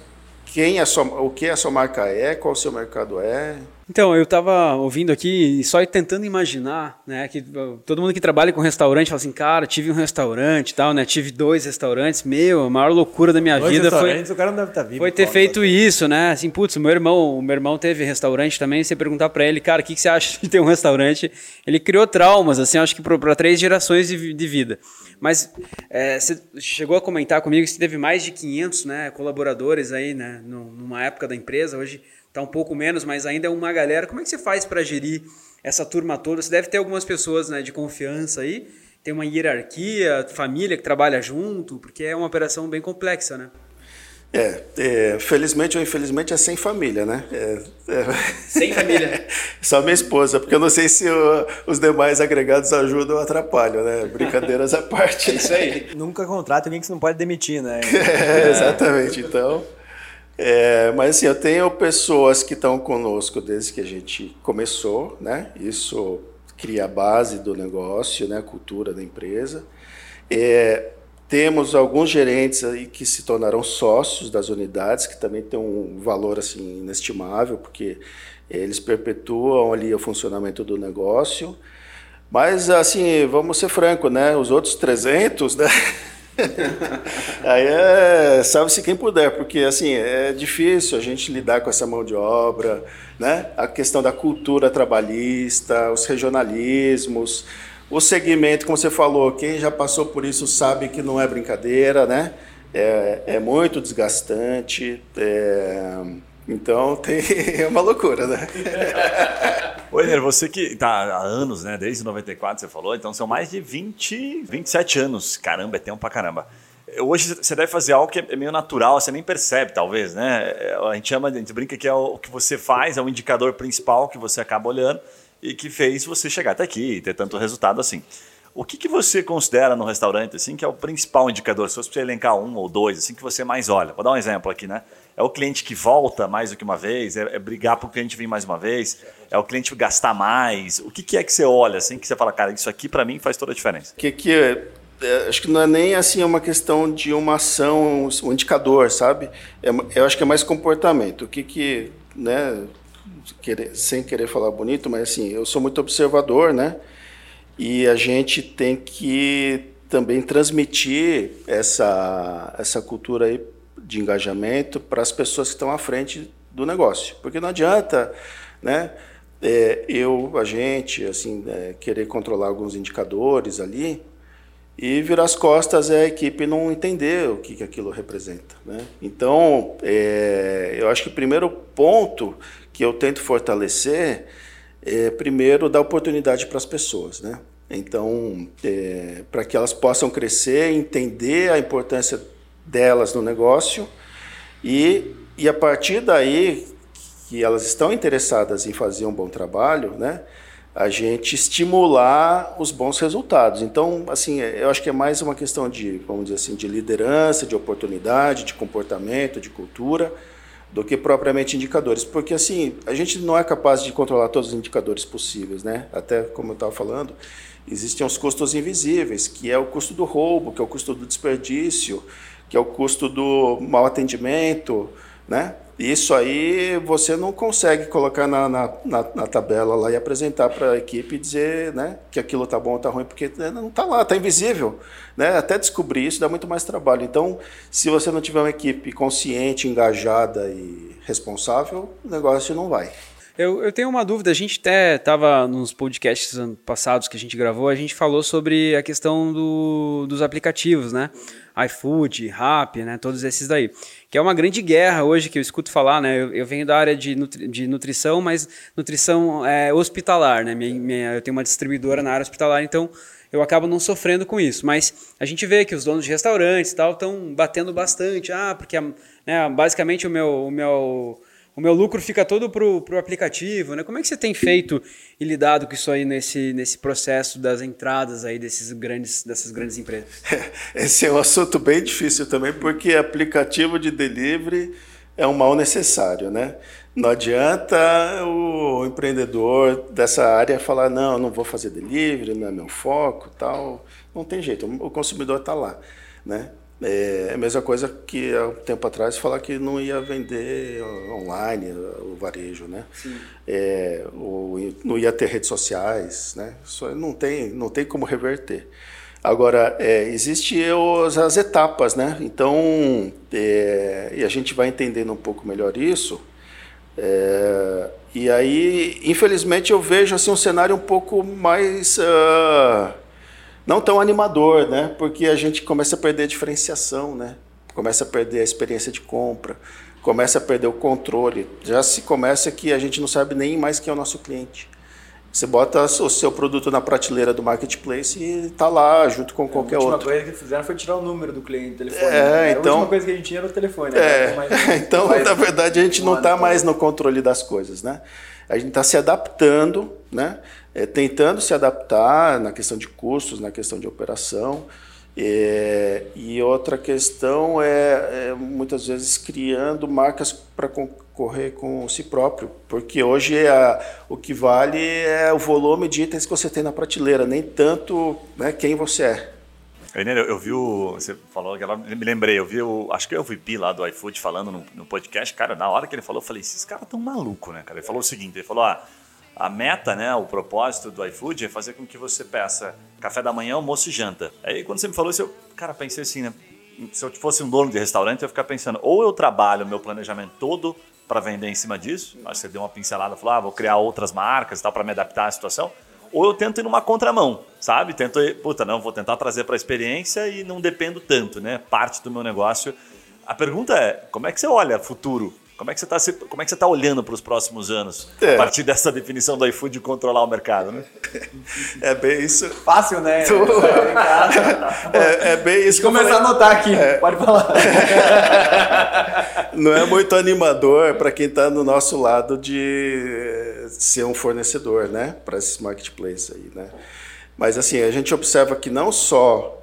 quem é sua, o que a sua marca é, qual o seu mercado é. Então, eu estava ouvindo aqui e só tentando imaginar, né, que todo mundo que trabalha com restaurante fala assim, cara, tive um restaurante e tal, né, tive dois restaurantes, meu, a maior loucura da minha dois vida foi o cara não deve estar vivo, foi ter feito isso, né, assim, putz, meu irmão, o meu irmão teve restaurante também, você perguntar para ele, cara, o que, que você acha de ter um restaurante? Ele criou traumas, assim, acho que para três gerações de, de vida. Mas é, você chegou a comentar comigo que você teve mais de 500 né, colaboradores aí, né, numa época da empresa, hoje está um pouco menos, mas ainda é uma galera. Como é que você faz para gerir essa turma toda? Você deve ter algumas pessoas né, de confiança aí, tem uma hierarquia, família que trabalha junto, porque é uma operação bem complexa, né? É, é, felizmente ou infelizmente é sem família, né? É, é... Sem família. Só minha esposa, porque eu não sei se o, os demais agregados ajudam ou atrapalham, né? Brincadeiras à parte. É isso aí. Nunca contrata alguém que você não pode demitir, né? É, exatamente. Então, é, mas assim, eu tenho pessoas que estão conosco desde que a gente começou, né? Isso cria a base do negócio, né? A cultura da empresa. É, temos alguns gerentes aí que se tornaram sócios das unidades, que também tem um valor assim inestimável, porque eles perpetuam ali o funcionamento do negócio. Mas assim, vamos ser franco, né? Os outros 300, né? Aí é, sabe-se quem puder, porque assim, é difícil a gente lidar com essa mão de obra, né? A questão da cultura trabalhista, os regionalismos, o segmento, como você falou, quem já passou por isso sabe que não é brincadeira, né? É, é muito desgastante. É, então tem, é uma loucura, né? Oi, Ner, você que está há anos, né? Desde 94 você falou, então são mais de 20, 27 anos. Caramba, é tempo pra caramba. Hoje você deve fazer algo que é meio natural, você nem percebe, talvez, né? A gente chama, a gente brinca que é o que você faz, é o indicador principal que você acaba olhando e que fez você chegar até aqui e ter tanto resultado assim. O que, que você considera no restaurante assim que é o principal indicador? Se fosse para elencar um ou dois, assim que você mais olha. Vou dar um exemplo aqui, né? É o cliente que volta mais do que uma vez? É, é brigar para o cliente vir mais uma vez? É o cliente gastar mais? O que, que é que você olha assim que você fala, cara, isso aqui para mim faz toda a diferença? Que que é, é, acho que não é nem assim uma questão de uma ação, um indicador, sabe? É, eu acho que é mais comportamento. O que que, né? Querer, sem querer falar bonito, mas assim, eu sou muito observador, né? E a gente tem que também transmitir essa, essa cultura aí de engajamento para as pessoas que estão à frente do negócio. Porque não adianta, né? É, eu, a gente, assim, é, querer controlar alguns indicadores ali e virar as costas é a equipe não entender o que, que aquilo representa. Né? Então, é, eu acho que o primeiro ponto que eu tento fortalecer é, primeiro, dar oportunidade para as pessoas, né? Então, é, para que elas possam crescer, entender a importância delas no negócio e, e a partir daí que elas estão interessadas em fazer um bom trabalho, né? A gente estimular os bons resultados. Então, assim, eu acho que é mais uma questão de, vamos dizer assim, de liderança, de oportunidade, de comportamento, de cultura do que propriamente indicadores, porque assim a gente não é capaz de controlar todos os indicadores possíveis, né? Até como eu estava falando, existem os custos invisíveis, que é o custo do roubo, que é o custo do desperdício, que é o custo do mau atendimento, né? Isso aí você não consegue colocar na, na, na, na tabela lá e apresentar para a equipe e dizer né, que aquilo está bom ou está ruim, porque né, não está lá, está invisível. Né? Até descobrir isso dá muito mais trabalho. Então, se você não tiver uma equipe consciente, engajada e responsável, o negócio não vai. Eu, eu tenho uma dúvida, a gente até estava nos podcasts passados que a gente gravou, a gente falou sobre a questão do, dos aplicativos, né? iFood, Rappi, né? Todos esses daí. Que é uma grande guerra hoje que eu escuto falar, né? Eu, eu venho da área de, nutri, de nutrição, mas nutrição é, hospitalar, né? Minha, minha, eu tenho uma distribuidora na área hospitalar, então eu acabo não sofrendo com isso. Mas a gente vê que os donos de restaurantes e tal estão batendo bastante. Ah, porque né, basicamente o meu, o meu o meu lucro fica todo pro, pro aplicativo, né? Como é que você tem feito e lidado com isso aí nesse, nesse processo das entradas aí desses grandes, dessas grandes empresas? Esse é um assunto bem difícil também, porque aplicativo de delivery é um mal necessário, né? Não adianta o empreendedor dessa área falar, não, não vou fazer delivery, não é meu foco, tal. Não tem jeito, o consumidor está lá, né? É a mesma coisa que há um tempo atrás falar que não ia vender online o varejo, né? É, não ia ter redes sociais, né? Isso não tem, não tem como reverter. Agora, é, existem as etapas, né? Então, é, e a gente vai entendendo um pouco melhor isso. É, e aí, infelizmente, eu vejo assim, um cenário um pouco mais... Uh, não tão animador, né? Porque a gente começa a perder a diferenciação, né? Começa a perder a experiência de compra, começa a perder o controle. Já se começa que a gente não sabe nem mais quem é o nosso cliente. Você bota o seu produto na prateleira do marketplace e está lá junto com qualquer outro. A última outro. coisa que fizeram foi tirar o número do cliente do telefone. É, né? então, a última coisa que a gente tinha era o telefone. É, né? então, na verdade, a gente não está mais no controle das coisas, né? A gente está se adaptando, né? É, tentando se adaptar na questão de custos, na questão de operação. É, e outra questão é, é, muitas vezes criando marcas para concorrer com si próprio, porque hoje é o que vale é o volume de itens que você tem na prateleira, nem tanto né, quem você é. Eu, eu vi o. Você falou que me lembrei, eu vi o. Acho que eu vi Pi lá do iFood falando no, no, podcast. Cara, na hora que ele falou, eu falei, esses caras tão malucos, né, cara? Ele falou o seguinte: ele falou, ah, a meta, né, o propósito do iFood é fazer com que você peça café da manhã, almoço e janta. Aí quando você me falou isso, eu, cara, pensei assim, né? Se eu fosse um dono de restaurante, eu ia ficar pensando, ou eu trabalho meu planejamento todo para vender em cima disso, acho que você deu uma pincelada, falou, ah, vou criar outras marcas e tal para me adaptar à situação, ou eu tento ir numa contramão, sabe? Tento ir, puta, não, vou tentar trazer para a experiência e não dependo tanto, né? Parte do meu negócio. A pergunta é, como é que você olha futuro? Como é que você está como é que você tá olhando para os próximos anos é. a partir dessa definição do iFood de controlar o mercado, né? É bem isso. Fácil, né? Tu... É, é, bem isso. Começar a anotar aqui. É. Pode falar. Não é muito animador para quem está no nosso lado de ser um fornecedor, né? Para esses marketplaces aí, né? Mas assim a gente observa que não só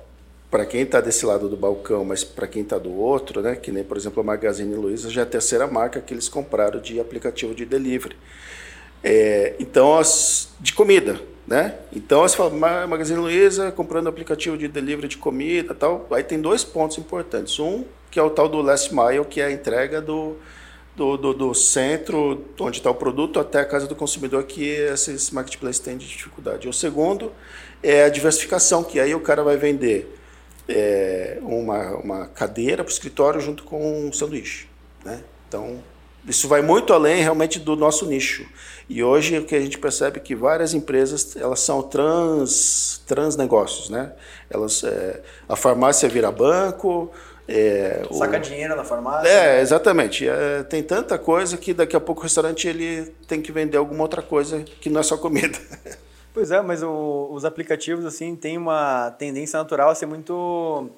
para quem está desse lado do balcão, mas para quem está do outro, né, que nem, por exemplo, a Magazine Luiza já é a terceira marca que eles compraram de aplicativo de delivery. É, então, as, de comida, né? Então, você fala, Magazine Luiza comprando aplicativo de delivery de comida tal. Aí tem dois pontos importantes. Um, que é o tal do last mile, que é a entrega do, do, do, do centro onde está o produto até a casa do consumidor, que esses marketplaces têm de dificuldade. O segundo é a diversificação, que aí o cara vai vender é, uma, uma cadeira para o escritório junto com um sanduíche. Né? Então, isso vai muito além realmente do nosso nicho. E hoje o que a gente percebe é que várias empresas elas são trans, trans negócios. Né? Elas, é, a farmácia vira banco, é, Saca o... dinheiro na farmácia. É, exatamente. É, tem tanta coisa que daqui a pouco o restaurante ele tem que vender alguma outra coisa que não é só comida. Pois é, mas o, os aplicativos assim têm uma tendência natural a ser muito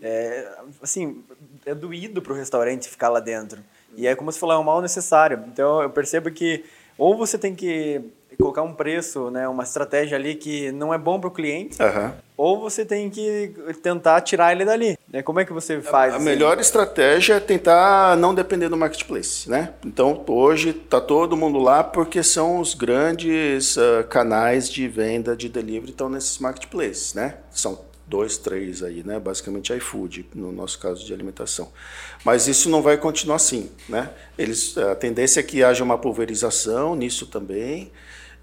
é, assim é doído para o restaurante ficar lá dentro e é como se falou é um mal necessário. Então eu percebo que ou você tem que colocar um preço, né, uma estratégia ali que não é bom para o cliente, uhum. ou você tem que tentar tirar ele dali. Né? Como é que você faz? A, assim? melhor estratégia é tentar não depender do marketplace, né? Então hoje está todo mundo lá porque são os grandes uh, canais de venda de delivery estão nesses marketplaces, né? São dois, três aí, né? Basicamente iFood, no nosso caso de alimentação. Mas isso não vai continuar assim, né? Eles, a tendência é que haja uma pulverização nisso também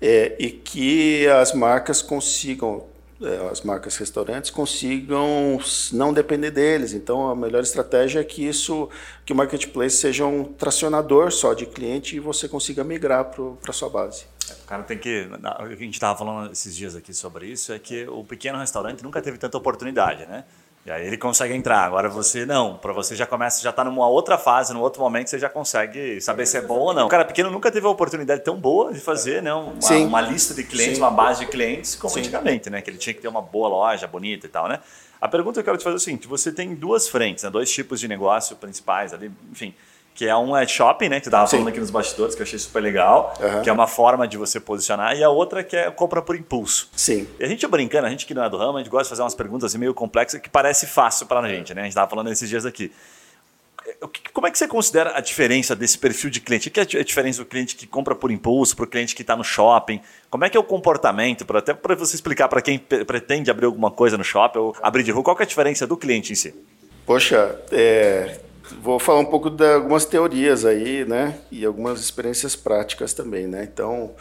é, e que as marcas consigam, é, as marcas restaurantes consigam não depender deles. Então, a melhor estratégia é que isso, que o marketplace seja um tracionador só de cliente e você consiga migrar para a sua base. O cara tem que a gente estava falando esses dias aqui sobre isso é que o pequeno restaurante nunca teve tanta oportunidade, né? E aí ele consegue entrar. Agora você não. Para você já começa, já está numa outra fase, num outro momento, você já consegue saber se é bom ou não. O cara pequeno nunca teve a oportunidade tão boa de fazer né, uma, uma lista de clientes, Sim. uma base de clientes, como Sim. antigamente, né? Que ele tinha que ter uma boa loja, bonita e tal, né? A pergunta que eu quero te fazer é o seguinte: você tem duas frentes, né, dois tipos de negócio principais ali, enfim que é um é shopping, né? Que você estava falando aqui nos bastidores, que eu achei super legal, uhum. que é uma forma de você posicionar, e a outra que é compra por impulso. Sim. E a gente brincando, a gente que não é do ramo, a gente gosta de fazer umas perguntas assim, meio complexas que parece fácil para a gente, né? A gente estava falando esses dias aqui. Como é que você considera a diferença desse perfil de cliente? O que é a diferença do cliente que compra por impulso para o cliente que está no shopping? Como é que é o comportamento? Pra, até para você explicar para quem pretende abrir alguma coisa no shopping ou abrir de rua, qual é a diferença do cliente em si? Poxa, é, vou falar um pouco de algumas teorias aí, né? E algumas experiências práticas também, né? Então,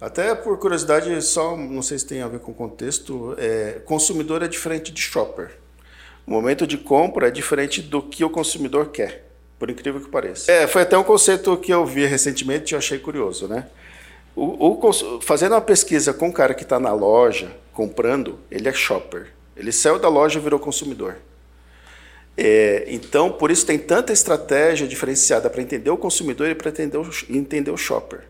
até por curiosidade, só não sei se tem a ver com o contexto, é, consumidor é diferente de shopper. O momento de compra é diferente do que o consumidor quer, por incrível que pareça. É, foi até um conceito que eu vi recentemente e achei curioso, né? O, o, fazendo uma pesquisa com o cara que está na loja comprando, ele é shopper. Ele saiu da loja e virou consumidor. É, então, por isso tem tanta estratégia diferenciada para entender o consumidor e para entender entender o shopper.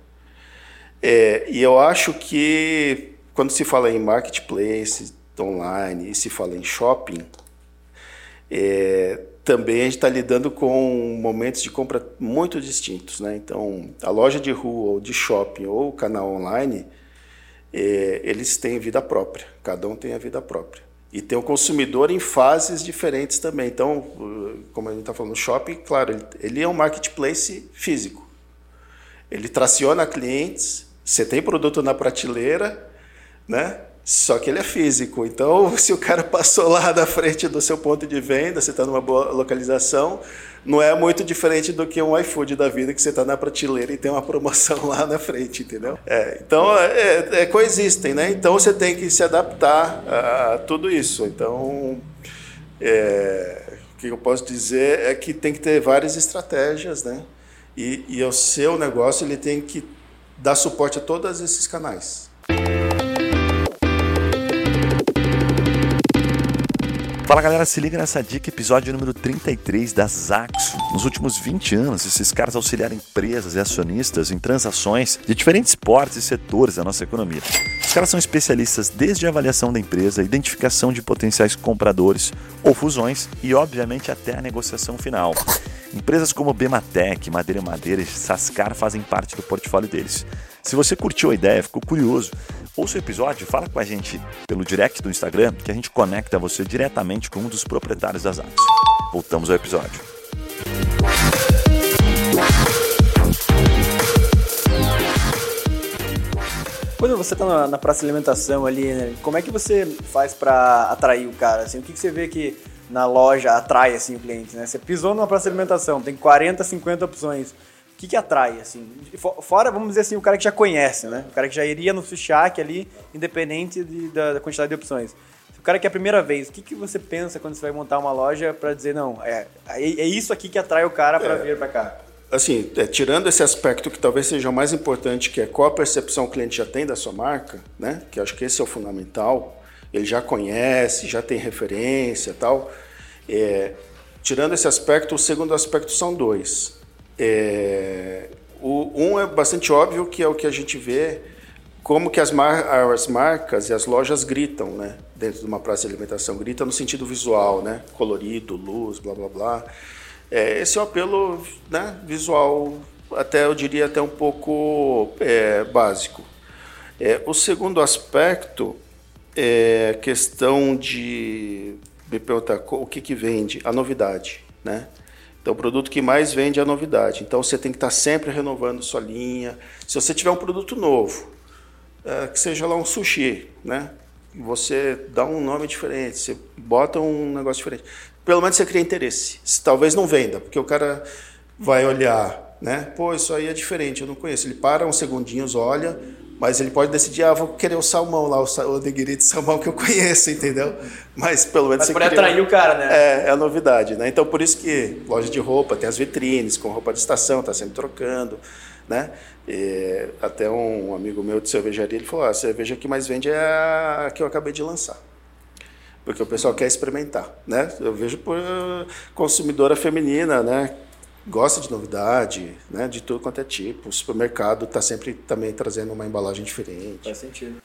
É, e eu acho que quando se fala em marketplace, online e se fala em shopping, é, também a gente está lidando com momentos de compra muito distintos. Né? Então, a loja de rua, ou de shopping, ou o canal online, é, eles têm vida própria, cada um tem a vida própria. E tem o consumidor em fases diferentes também. Então, como a gente está falando, o shopping, claro, ele, é um marketplace físico. Ele traciona clientes, você tem produto na prateleira, né? Só que ele é físico. Então, se o cara passou lá da frente do seu ponto de venda, você está numa boa localização, não é muito diferente do que um iFood da vida, que você está na prateleira e tem uma promoção lá na frente, entendeu? É, então, é, é, coexistem, né? Então, você tem que se adaptar a, a tudo isso. Então, é, o que eu posso dizer é que tem que ter várias estratégias, né? E, e o seu negócio ele tem que dar suporte a todos esses canais. Fala galera, se liga nessa dica, episódio número 33 da Zaxo. Nos últimos 20 anos, esses caras auxiliaram empresas e acionistas em transações de diferentes portes e setores da nossa economia. Os caras são especialistas desde a avaliação da empresa, identificação de potenciais compradores ou fusões e, obviamente, até a negociação final. Empresas como Bematec, Madeira Madeira e Sascar fazem parte do portfólio deles. Se você curtiu a ideia, ficou curioso, ouça o episódio, fala com a gente pelo direct do Instagram, que a gente conecta você diretamente com um dos proprietários das Axo. Voltamos ao episódio. Quando você está na, na, praça de alimentação ali, né, como é que você faz para atrair o cara? Assim, o que, que você vê que na loja atrai assim, o cliente? Né? Você pisou numa praça de alimentação, tem 40, 50 opções que, que atrai, assim? Fora, vamos dizer assim, o cara que já conhece, né? O cara que já iria no sushi ali, independente de, da, da, quantidade de opções. O cara que é a primeira vez, o que, que você pensa quando você vai montar uma loja para dizer, não, é, é, é isso aqui que atrai o cara para é, vir para cá? Assim, é, tirando esse aspecto que talvez seja o mais importante, que é qual a percepção o cliente já tem da sua marca, né? Que acho que esse é o fundamental. Ele já conhece, já tem referência tal. É, tirando esse aspecto, o segundo aspecto são dois. É, o, um é bastante óbvio, que é o que a gente vê, como que as, mar, as marcas e as lojas gritam, né? Dentro de uma praça de alimentação. Grita no sentido visual, né? Colorido, luz, blá, blá, blá. É, esse é um apelo né, visual, até eu diria até um pouco é, básico. É, o segundo aspecto é a questão de me perguntar o que, que vende, a novidade, né? Então, o produto que mais vende é a novidade. Então, você tem que estar sempre renovando sua linha. Se você tiver um produto novo, é, que seja lá um sushi, né? Você dá um nome diferente, você bota um negócio diferente. Pelo menos você cria interesse. Talvez não venda, porque o cara vai olhar, né? Pô, isso aí é diferente, eu não conheço. Ele para uns segundinhos, olha, mas ele pode decidir, ah, vou querer o salmão lá, o, o nigiri de salmão que eu conheço, entendeu? Mas pelo menos Mas você pode atrair o cara, né? É, é a novidade, né? Então por isso que loja de roupa tem as vitrines com roupa de estação, tá sempre trocando, né? E até um amigo meu de cervejaria, ele falou, ah, a cerveja que mais vende é a que eu acabei de lançar. Porque o pessoal quer experimentar, né? Eu vejo por consumidora feminina, né? Gosta de novidade, né, de tudo quanto é tipo. O supermercado está sempre também trazendo uma embalagem diferente. Faz sentido.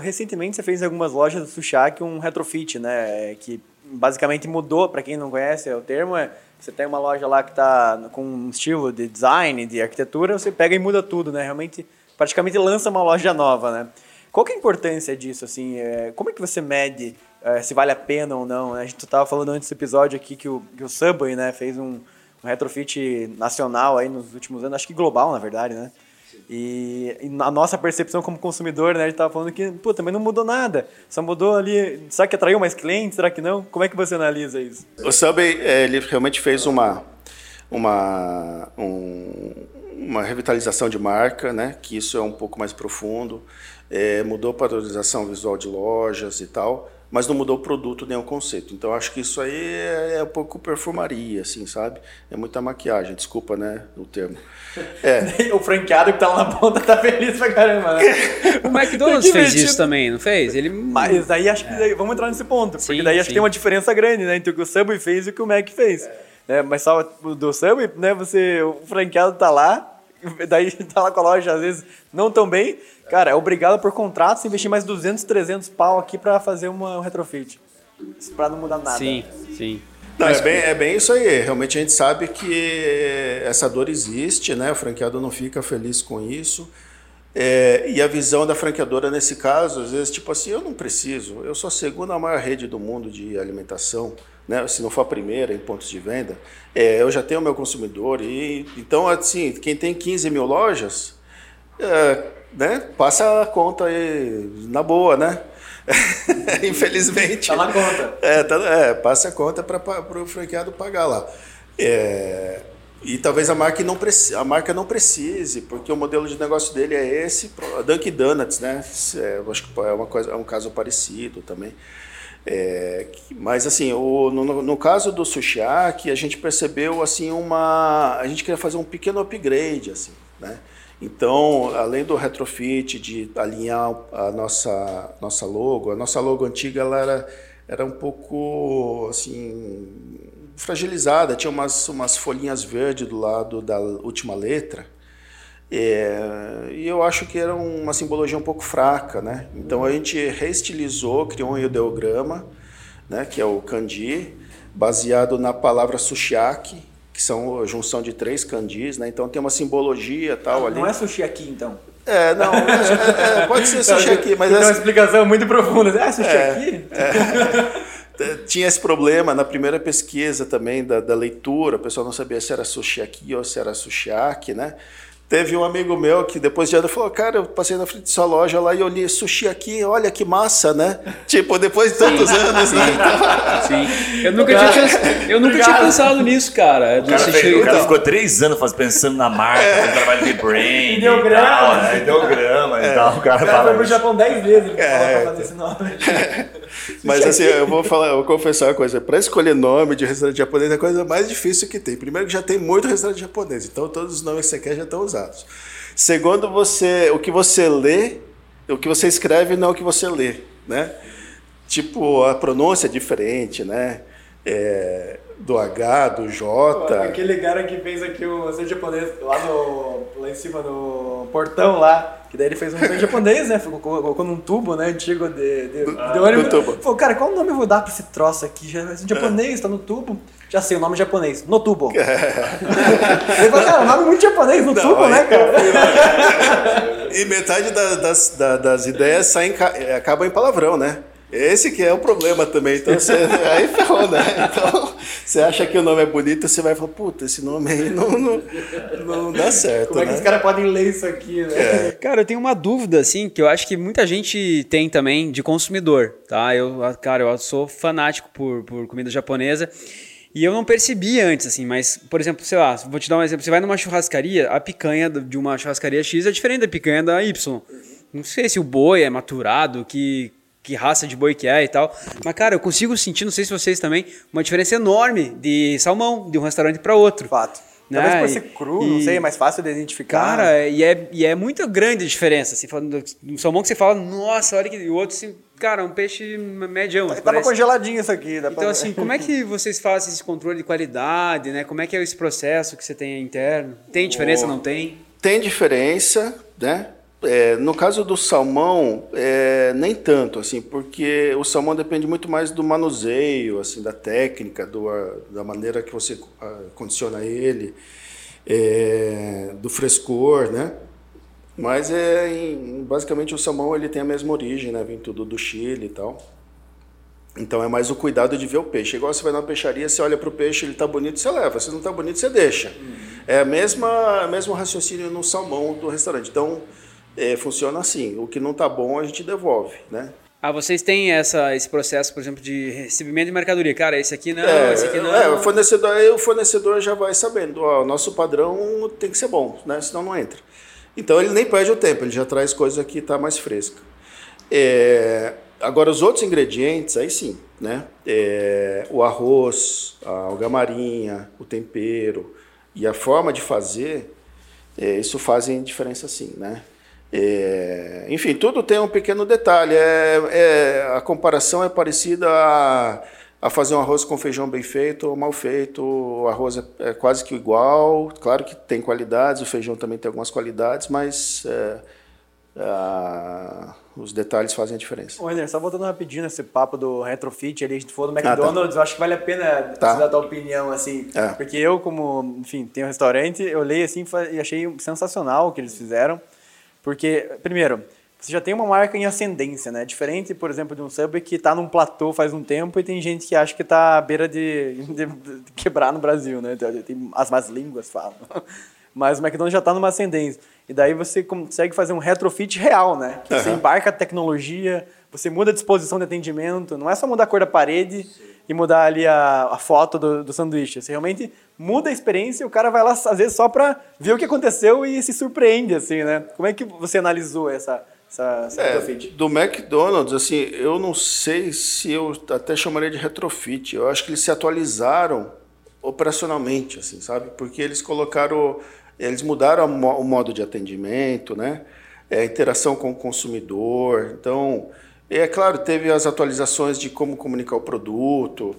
Recentemente você fez algumas lojas do Sushak um retrofit, né, que basicamente mudou, para quem não conhece o termo, é você tem uma loja lá que está com um estilo de design, de arquitetura, você pega e muda tudo, né? Realmente, praticamente lança uma loja nova, né? Qual que é a importância disso, assim? É, como é que você mede é, se vale a pena ou não? Né? A gente estava falando antes do episódio aqui que o, que o Subway, né, fez um, um retrofit nacional aí nos últimos anos, acho que global, na verdade, né? E, e a nossa percepção como consumidor, né? A gente tava falando que, pô, também não mudou nada. Só mudou ali. Será que atraiu mais clientes? Será que não? Como é que você analisa isso? O Subway, é, ele realmente fez uma, uma, um, uma revitalização de marca, né? Que isso é um pouco mais profundo. É, mudou a padronização visual de lojas e tal mas não mudou o produto nem o conceito. Então acho que isso aí é, é um pouco perfumaria, assim, sabe? É muita maquiagem, desculpa, né, o termo. É. o franqueado que tá lá na ponta tá feliz pra caramba, né? o McDonald's fez isso também, não fez? Ele... Mas daí acho que daí, vamos entrar nesse ponto, porque sim, daí acho sim. que tem uma diferença grande, né, entre o que o Subway fez e o que o Mac fez. É. Né? Mas só do Subway, né, você, o franqueado tá lá, daí tá lá com a loja, às vezes, não tão bem. Cara, obrigado por contrato, se investir mais 200, 300 pau aqui para fazer uma, um retrofit. Para não mudar nada. Sim, sim. Não, é, bem, é bem isso aí. Realmente a gente sabe que essa dor existe, né? O franqueado não fica feliz com isso. É, e a visão da franqueadora nesse caso, às vezes, tipo assim, eu não preciso, eu sou a segunda maior rede do mundo de alimentação, né? se não for a primeira em pontos de venda, é, eu já tenho o meu consumidor. e Então, assim, quem tem 15 mil lojas, é, né? passa a conta aí na boa, né? Infelizmente. Tá na conta. É, tá, é passa a conta para o franqueado pagar lá. É, e talvez a marca, não precise, a marca não precise, porque o modelo de negócio dele é esse, a Dunkin' Donuts, né? É, acho que é, uma coisa, é um caso parecido também. É, mas assim, o, no, no, caso do Sushiaki, a gente percebeu assim uma, a gente queria fazer um pequeno upgrade, assim, né? Então, além do retrofit, de alinhar a nossa, nossa logo, a nossa logo antiga ela era, era um pouco assim fragilizada, tinha umas, umas folhinhas verdes do lado da última letra. É, e eu acho que era uma simbologia um pouco fraca, né? Então a gente reestilizou, criou um ideograma, né, que é o kanji, baseado na palavra sushiaki, que são a junção de três kanjis, né? Então tem uma simbologia tal não, ali. Não é sushiaki então? É, não, é, é, pode ser sushiaki, mas... Tem uma explicação muito profunda. É sushiaki? É, tinha esse problema na primeira pesquisa também da, da leitura, o pessoal não sabia se era sushiaki ou se era sushiaki, né? Teve um amigo meu que depois de ano falou, cara, eu passei na frente de sua loja lá e eu li sushi aqui, olha que massa, né? tipo, depois de tantos sim, anos, sim, né? Sim. Eu nunca, tinha, eu nunca tinha pensado nisso, cara. O cara, fez, o cara ficou três anos faz, pensando na marca, é. trabalho de brand. Ideograma. E tal, né? Ideograma é. e tal. O cara, o cara foi pro Japão dez vezes é. pra fazer esse nome. Mas assim, eu vou falar, eu vou confessar uma coisa. Para escolher nome de restaurante japonês é a coisa mais difícil que tem. Primeiro que já tem muito restaurante japonês, então todos os nomes que você quer já estão usados usados. Segundo, você, o que você lê, o que você escreve não é o que você lê, né? Tipo, a pronúncia é diferente, né? É, do H, do J. Aquele cara que fez aqui o restaurante japonês lá, no, lá em cima no portão lá, que daí ele fez um restaurante japonês, né? Colocou num tubo, né? Antigo de, de, ah, de ônibus. Tubo. Falou, cara, qual nome eu vou dar pra esse troço aqui? Já, japonês, tá no tubo. Já sei, o nome é japonês. No tubo. ele falou, cara, o nome é muito japonês, no Não, tubo, né, cara? e metade da, das, da, das ideias saem, acabam em palavrão, né? Esse que é o problema também. Então você. aí ferrou, né? Então, você acha que o nome é bonito, você vai falar, puta, esse nome aí não, não, não dá certo. Como é que né? os caras podem ler isso aqui, né? É. Cara, eu tenho uma dúvida, assim, que eu acho que muita gente tem também de consumidor, tá? Eu, cara, eu sou fanático por, por comida japonesa. E eu não percebi antes, assim, mas, por exemplo, sei lá, vou te dar um exemplo. Você vai numa churrascaria, a picanha de uma churrascaria X é diferente da picanha da Y. Não sei se o boi é maturado, que que raça de boi que é e tal. Mas, cara, eu consigo sentir, não sei se vocês também, uma diferença enorme de salmão, de um restaurante para outro. Fato. Né? Talvez por ser cru, e, não sei, é mais fácil de identificar. Cara, e é, e é muito grande a diferença. Assim, falando do salmão que você fala, nossa, olha que. E o outro, assim, cara, um peixe medião. Tava parece. congeladinho isso aqui. então, pra... assim, como é que vocês fazem esse controle de qualidade, né? Como é que é esse processo que você tem interno? Tem diferença, oh, não tem? Tem diferença, né? É, no caso do salmão, é, nem tanto, assim, porque o salmão depende muito mais do manuseio, assim, da técnica, do, da maneira que você condiciona ele, é, do frescor, né? Mas é, em, basicamente o salmão ele tem a mesma origem, né? Vem tudo do Chile e tal. Então é mais o cuidado de ver o peixe. Igual você vai na peixaria, você olha para o peixe, ele está bonito, você leva. Se não está bonito, você deixa. Uhum. É a mesma mesmo raciocínio no salmão do restaurante. Então é, funciona assim. O que não está bom a gente devolve, né? Ah, vocês têm essa, esse processo, por exemplo, de recebimento de mercadoria. Cara, esse aqui não, é, esse aqui não. É, o fornecedor, aí o fornecedor já vai sabendo, ó, o nosso padrão tem que ser bom, né? Senão não entra. Então ele nem perde o tempo, ele já traz coisa que está mais fresca. É, agora os outros ingredientes, aí sim, né? É, o arroz, a algamarinha, o tempero e a forma de fazer, é, isso fazem diferença sim, né? É, enfim, tudo tem um pequeno detalhe. É, é, a comparação é parecida a, a fazer um arroz com feijão bem feito ou mal feito. O arroz é, é quase que igual. Claro que tem qualidades, o feijão também tem algumas qualidades, mas é, a, os detalhes fazem a diferença. Ô, só voltando rapidinho nesse papo do retrofit, ali, a gente for no McDonald's, ah, tá. eu acho que vale a pena tá. dar a tua opinião, assim. É. Porque eu, como, enfim, tenho um restaurante, eu olhei assim e achei sensacional o que eles fizeram. Porque, primeiro, você já tem uma marca em ascendência, né? Diferente, por exemplo, de um Subway que está num platô faz um tempo e tem gente que acha que está à beira de, de, de, quebrar no Brasil, né? Tem as más línguas falam. Mas o McDonald's já está numa ascendência. E daí você consegue fazer um retrofit real, né? Que uhum. Você embarca a tecnologia, você muda a disposição de atendimento, não é só mudar a cor da parede Sim. E mudar ali a, a foto do, do sanduíche. Você realmente muda a experiência e o cara vai lá, às vezes, só para ver o que aconteceu e se surpreende, assim, né? Como é que você analisou essa, essa, essa é, retrofit? Do McDonald's, assim, eu não sei se eu até chamaria de retrofit. Eu acho que eles se atualizaram operacionalmente, assim, sabe? Porque eles colocaram eles mudaram o modo de atendimento, né? É, a interação com o consumidor. Então, é claro, teve as atualizações de como comunicar o produto,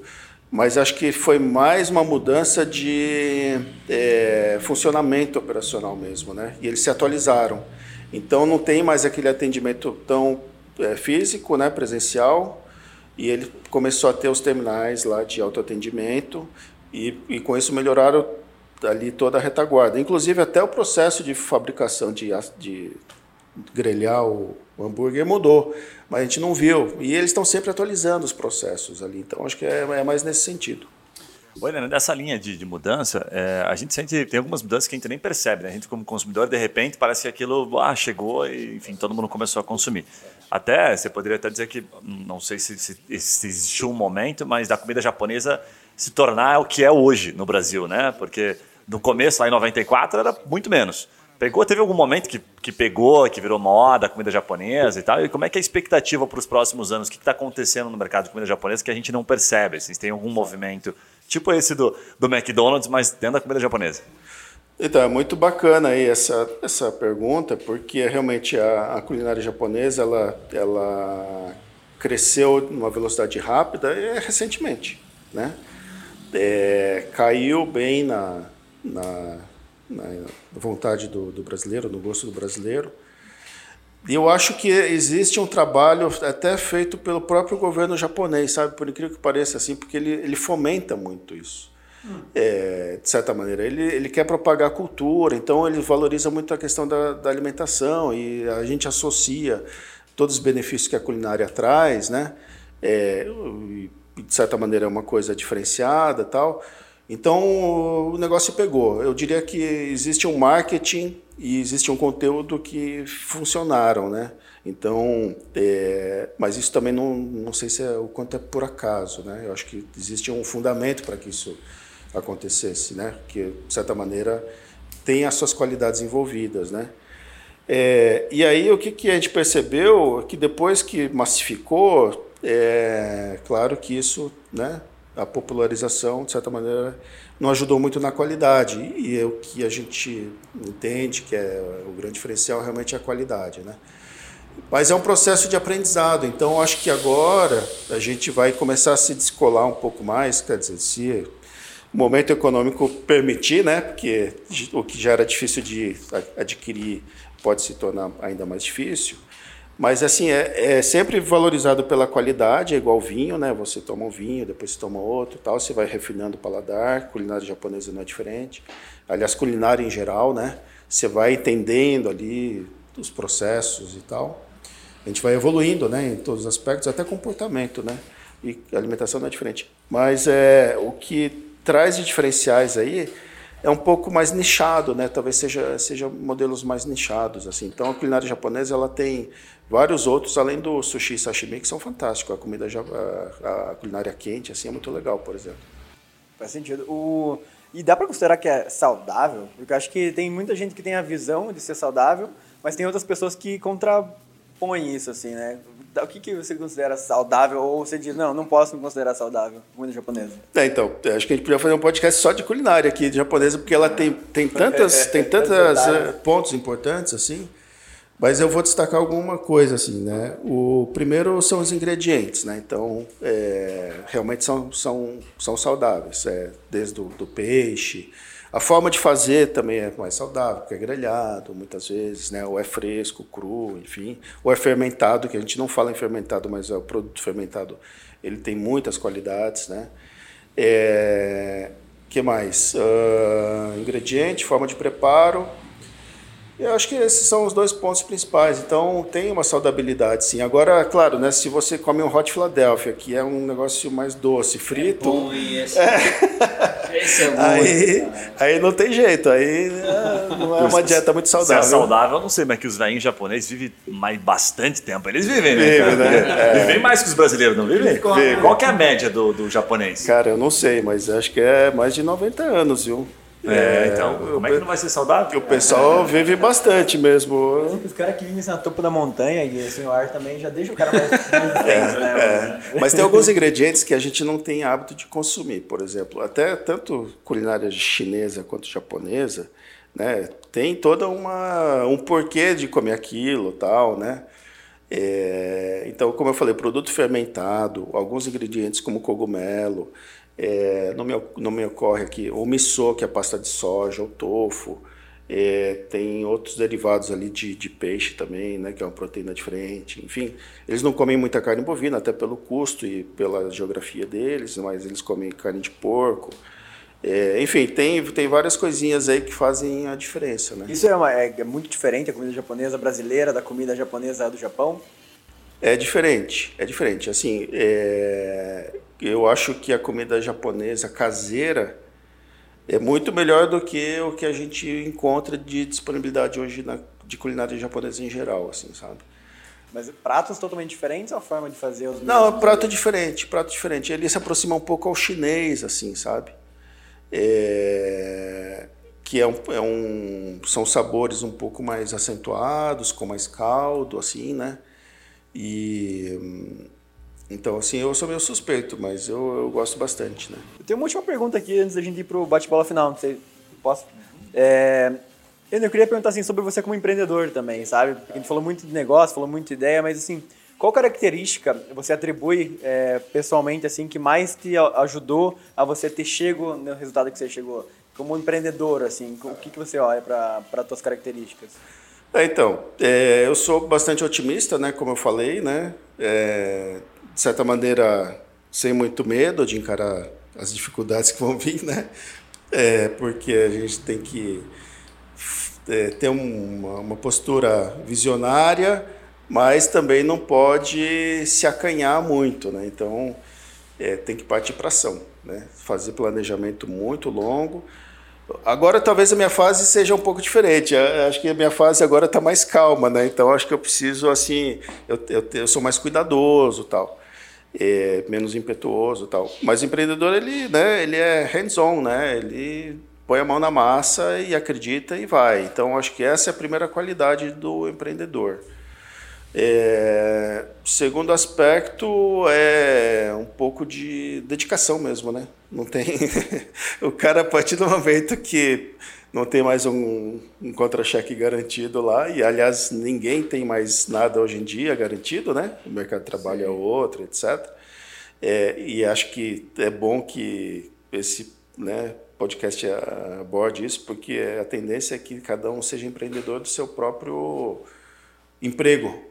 mas acho que foi mais uma mudança de é, funcionamento operacional mesmo, né? E eles se atualizaram. Então, não tem mais aquele atendimento tão é, físico, né, presencial, e ele começou a ter os terminais lá de autoatendimento, e, e com isso melhoraram ali toda a retaguarda. Inclusive, até o processo de fabricação de, de grelhar o hambúrguer mudou, mas a gente não viu. E eles estão sempre atualizando os processos ali. Então, acho que é, é mais nesse sentido. Oi, dessa linha de, de mudança, é, a gente sente, tem algumas mudanças que a gente nem percebe, né? A gente como consumidor, de repente, parece que aquilo ah, chegou e, enfim, todo mundo começou a consumir. Até, você poderia até dizer que, não sei se, se, se existiu um momento, mas da comida japonesa se tornar o que é hoje no Brasil, né? Porque no começo, lá em 94, era muito menos. Pegou, teve algum momento que, que pegou, que virou moda, comida japonesa e tal? E como é que é a expectativa para os próximos anos? O que está acontecendo no mercado de comida japonesa que a gente não percebe? Vocês têm algum movimento tipo esse do, do McDonald's, mas dentro da comida japonesa? Então, é muito bacana aí essa, essa pergunta, porque realmente a, a culinária japonesa, ela, ela cresceu numa velocidade rápida é, recentemente, né? É, caiu bem na, na, na vontade do, do, brasileiro, no gosto do brasileiro. E eu acho que existe um trabalho até feito pelo próprio governo japonês, sabe? Por incrível que pareça, assim, porque ele, ele fomenta muito isso. Hum. É, de certa maneira, ele, ele quer propagar a cultura, então ele valoriza muito a questão da, da alimentação e a gente associa todos os benefícios que a culinária traz, né? É, de certa maneira é uma coisa diferenciada tal. Então o negócio pegou. Eu diria que existe um marketing e existe um conteúdo que funcionaram, né? Então, é, mas isso também não, não sei se é o quanto é por acaso, né? Eu acho que existe um fundamento para que isso acontecesse, né? Que de certa maneira tem as suas qualidades envolvidas, né? É, e aí o que, que a gente percebeu que depois que massificou, é claro que isso, né? A popularização, de certa maneira, não ajudou muito na qualidade. E é o que a gente entende que é o grande diferencial realmente é a qualidade. Né? Mas é um processo de aprendizado, então acho que agora a gente vai começar a se descolar um pouco mais, quer dizer, se o momento econômico permitir, né? porque o que já era difícil de adquirir pode se tornar ainda mais difícil. Mas assim, é, é, sempre valorizado pela qualidade, é igual vinho, né? Você toma um vinho, depois você toma outro tal, você vai refinando o paladar, culinária japonesa não é diferente. Aliás, culinária em geral, né? Você vai entendendo ali os processos e tal. A gente vai evoluindo, né? Em todos os aspectos, até comportamento, né? E alimentação não é diferente. Mas é, o que traz de diferenciais aí é um pouco mais nichado, né? Talvez seja seja modelos mais nichados assim. Então a culinária japonesa ela tem vários outros além do sushi e sashimi que são fantásticos. A comida a, a culinária quente assim é muito legal, por exemplo. Faz sentido. O e dá para considerar que é saudável, porque eu acho que tem muita gente que tem a visão de ser saudável, mas tem outras pessoas que contrapõem isso assim, né? o que, que você considera saudável? Ou você diz, não, não posso me considerar saudável, comida japonesa? É, então, acho que a gente podia fazer um podcast só de culinária aqui, de japonesa, porque ela tem, tem tantas, tem tantas é pontos importantes, assim. Mas eu vou destacar alguma coisa assim, né? O primeiro são os ingredientes, né? Então, é, realmente são, são, são saudáveis, é, desde o do peixe. A forma de fazer também é mais saudável, porque é grelhado muitas vezes, né? Ou é fresco, cru, enfim. Ou é fermentado, que a gente não fala em fermentado, mas é o produto fermentado. Ele tem muitas qualidades, né? É, que mais? Uh, ingrediente, forma de preparo eu acho que esses são os dois pontos principais. Então, tem uma saudabilidade, sim. Agora, claro, né, se você come um Hot Philadelphia, que é um negócio mais doce, frito... É bom, esse, é. esse é bom. Aí, aí não tem jeito. Aí é, não é uma dieta muito saudável. Se é saudável, eu não sei, mas que os velhinhos japoneses vivem mais bastante tempo. Eles vivem, né? Vivem, né? É. Vivem mais que os brasileiros, não vivem? Vive. Qual que é a média do, do japonês? Cara, eu não sei, mas acho que é mais de 90 anos, viu? É, então, como é que não vai ser saudável? o pessoal vive bastante mesmo. Os caras que vivem na topo da montanha e assim, o ar também já deixa o cara mais, é, né? É. Mas tem alguns ingredientes que a gente não tem hábito de consumir, por exemplo, até tanto culinária chinesa quanto japonesa, né, tem toda uma um porquê de comer aquilo, tal, né? É, então, como eu falei, produto fermentado, alguns ingredientes como cogumelo, é, não, me, não me ocorre aqui o miso, que é a pasta de soja, o tofu. É, tem outros derivados ali de, de, peixe também, né, que é uma proteína diferente. Enfim, eles não comem muita carne bovina, até pelo custo e pela geografia deles, mas eles comem carne de porco. É, enfim, tem, tem várias coisinhas aí que fazem a diferença. Né? Isso é, uma, é, é muito diferente a comida japonesa brasileira da comida japonesa do Japão? É diferente, é diferente. Assim, é, eu acho que a comida japonesa caseira é muito melhor do que o que a gente encontra de disponibilidade hoje na, de culinária japonesa em geral, assim, sabe? Mas pratos totalmente diferentes ou a forma de fazer os Não, prato diferente, prato diferente. Ele se aproxima um pouco ao chinês, assim, sabe? É... Que é um, é um, são sabores um pouco mais acentuados, com mais caldo, assim, né? E então, assim, eu sou meio suspeito, mas eu, eu gosto bastante, né? Eu tenho uma última pergunta aqui antes da gente ir pro bate-bola final. Sei, posso? É, eu queria perguntar assim sobre você como empreendedor também, sabe? Porque a gente falou muito de negócio, falou muito de ideia, mas assim, qual característica você atribui é, pessoalmente assim que mais te ajudou a você ter chego no resultado que você chegou? Como empreendedor, assim, o que, que você olha para as suas características? É, então, é, eu sou bastante otimista, né? Como eu falei, né? É, de certa maneira, sem muito medo de encarar as dificuldades que vão vir, né? É, porque a gente tem que é, ter uma, uma postura visionária, mas também não pode se acanhar muito, né? Então, é, tem que partir para ação, né? Fazer planejamento muito longo. Agora, talvez a minha fase seja um pouco diferente. Acho que a minha fase agora está mais calma, né? Então, acho que eu preciso, assim, eu, eu, eu sou mais cuidadoso, tal é, menos impetuoso tal. Mas o empreendedor ele, né, ele é hands-on, né? Ele põe a mão na massa e acredita e vai. Então acho que essa é a primeira qualidade do empreendedor. É, segundo aspecto é um pouco de dedicação mesmo, né? Não tem o cara a partir do momento que não tem mais um, um contra-cheque garantido lá, e aliás, ninguém tem mais nada hoje em dia garantido, né? O mercado de trabalho é outro, etc. É, e acho que é bom que esse né, podcast aborde isso, porque a tendência é que cada um seja empreendedor do seu próprio emprego,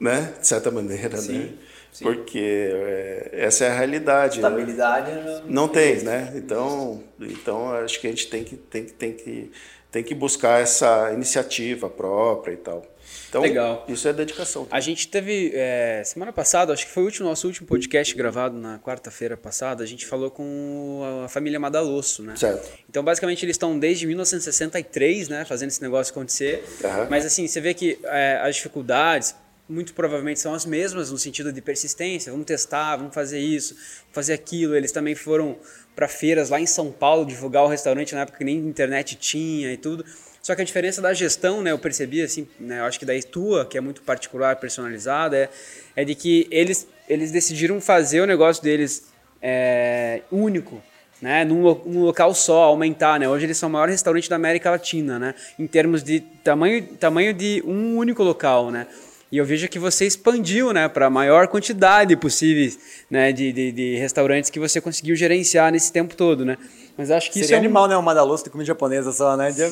né? De certa maneira, Sim. né? Sim. Porque é, essa é a realidade. Né? Estabilidade né? não, não tem, né? Então, então acho que a gente tem que, tem, tem, que, tem que buscar essa iniciativa própria e tal. Então, Legal. isso é dedicação. A gente teve, é, semana passada, acho que foi o último, nosso último podcast gravado na quarta-feira passada, a gente falou com a família Madalosso, né? Certo. Então, basicamente, eles estão desde 1963, né, fazendo esse negócio acontecer. Uhum. Mas, assim, você vê que é, as dificuldades, muito provavelmente são as mesmas no sentido de persistência. Vamos testar, vamos fazer isso, fazer aquilo. Eles também foram para feiras lá em São Paulo divulgar o restaurante na época que nem internet tinha e tudo. Só que a diferença da gestão, né, eu percebi assim, né, eu acho que da tua, que é muito particular, personalizada, é, é de que eles, eles decidiram fazer o negócio deles é, único né, num, num, local só, aumentar, né? Hoje eles são o maior restaurante da América Latina, né? Em termos de tamanho, tamanho de um único local, né? E eu vejo que você expandiu, né, para a maior quantidade possível, né, de, de, de, restaurantes que você conseguiu gerenciar nesse tempo todo, né? Mas acho que Seria isso é um... animal, né, uma da louça de comida japonesa só, né? você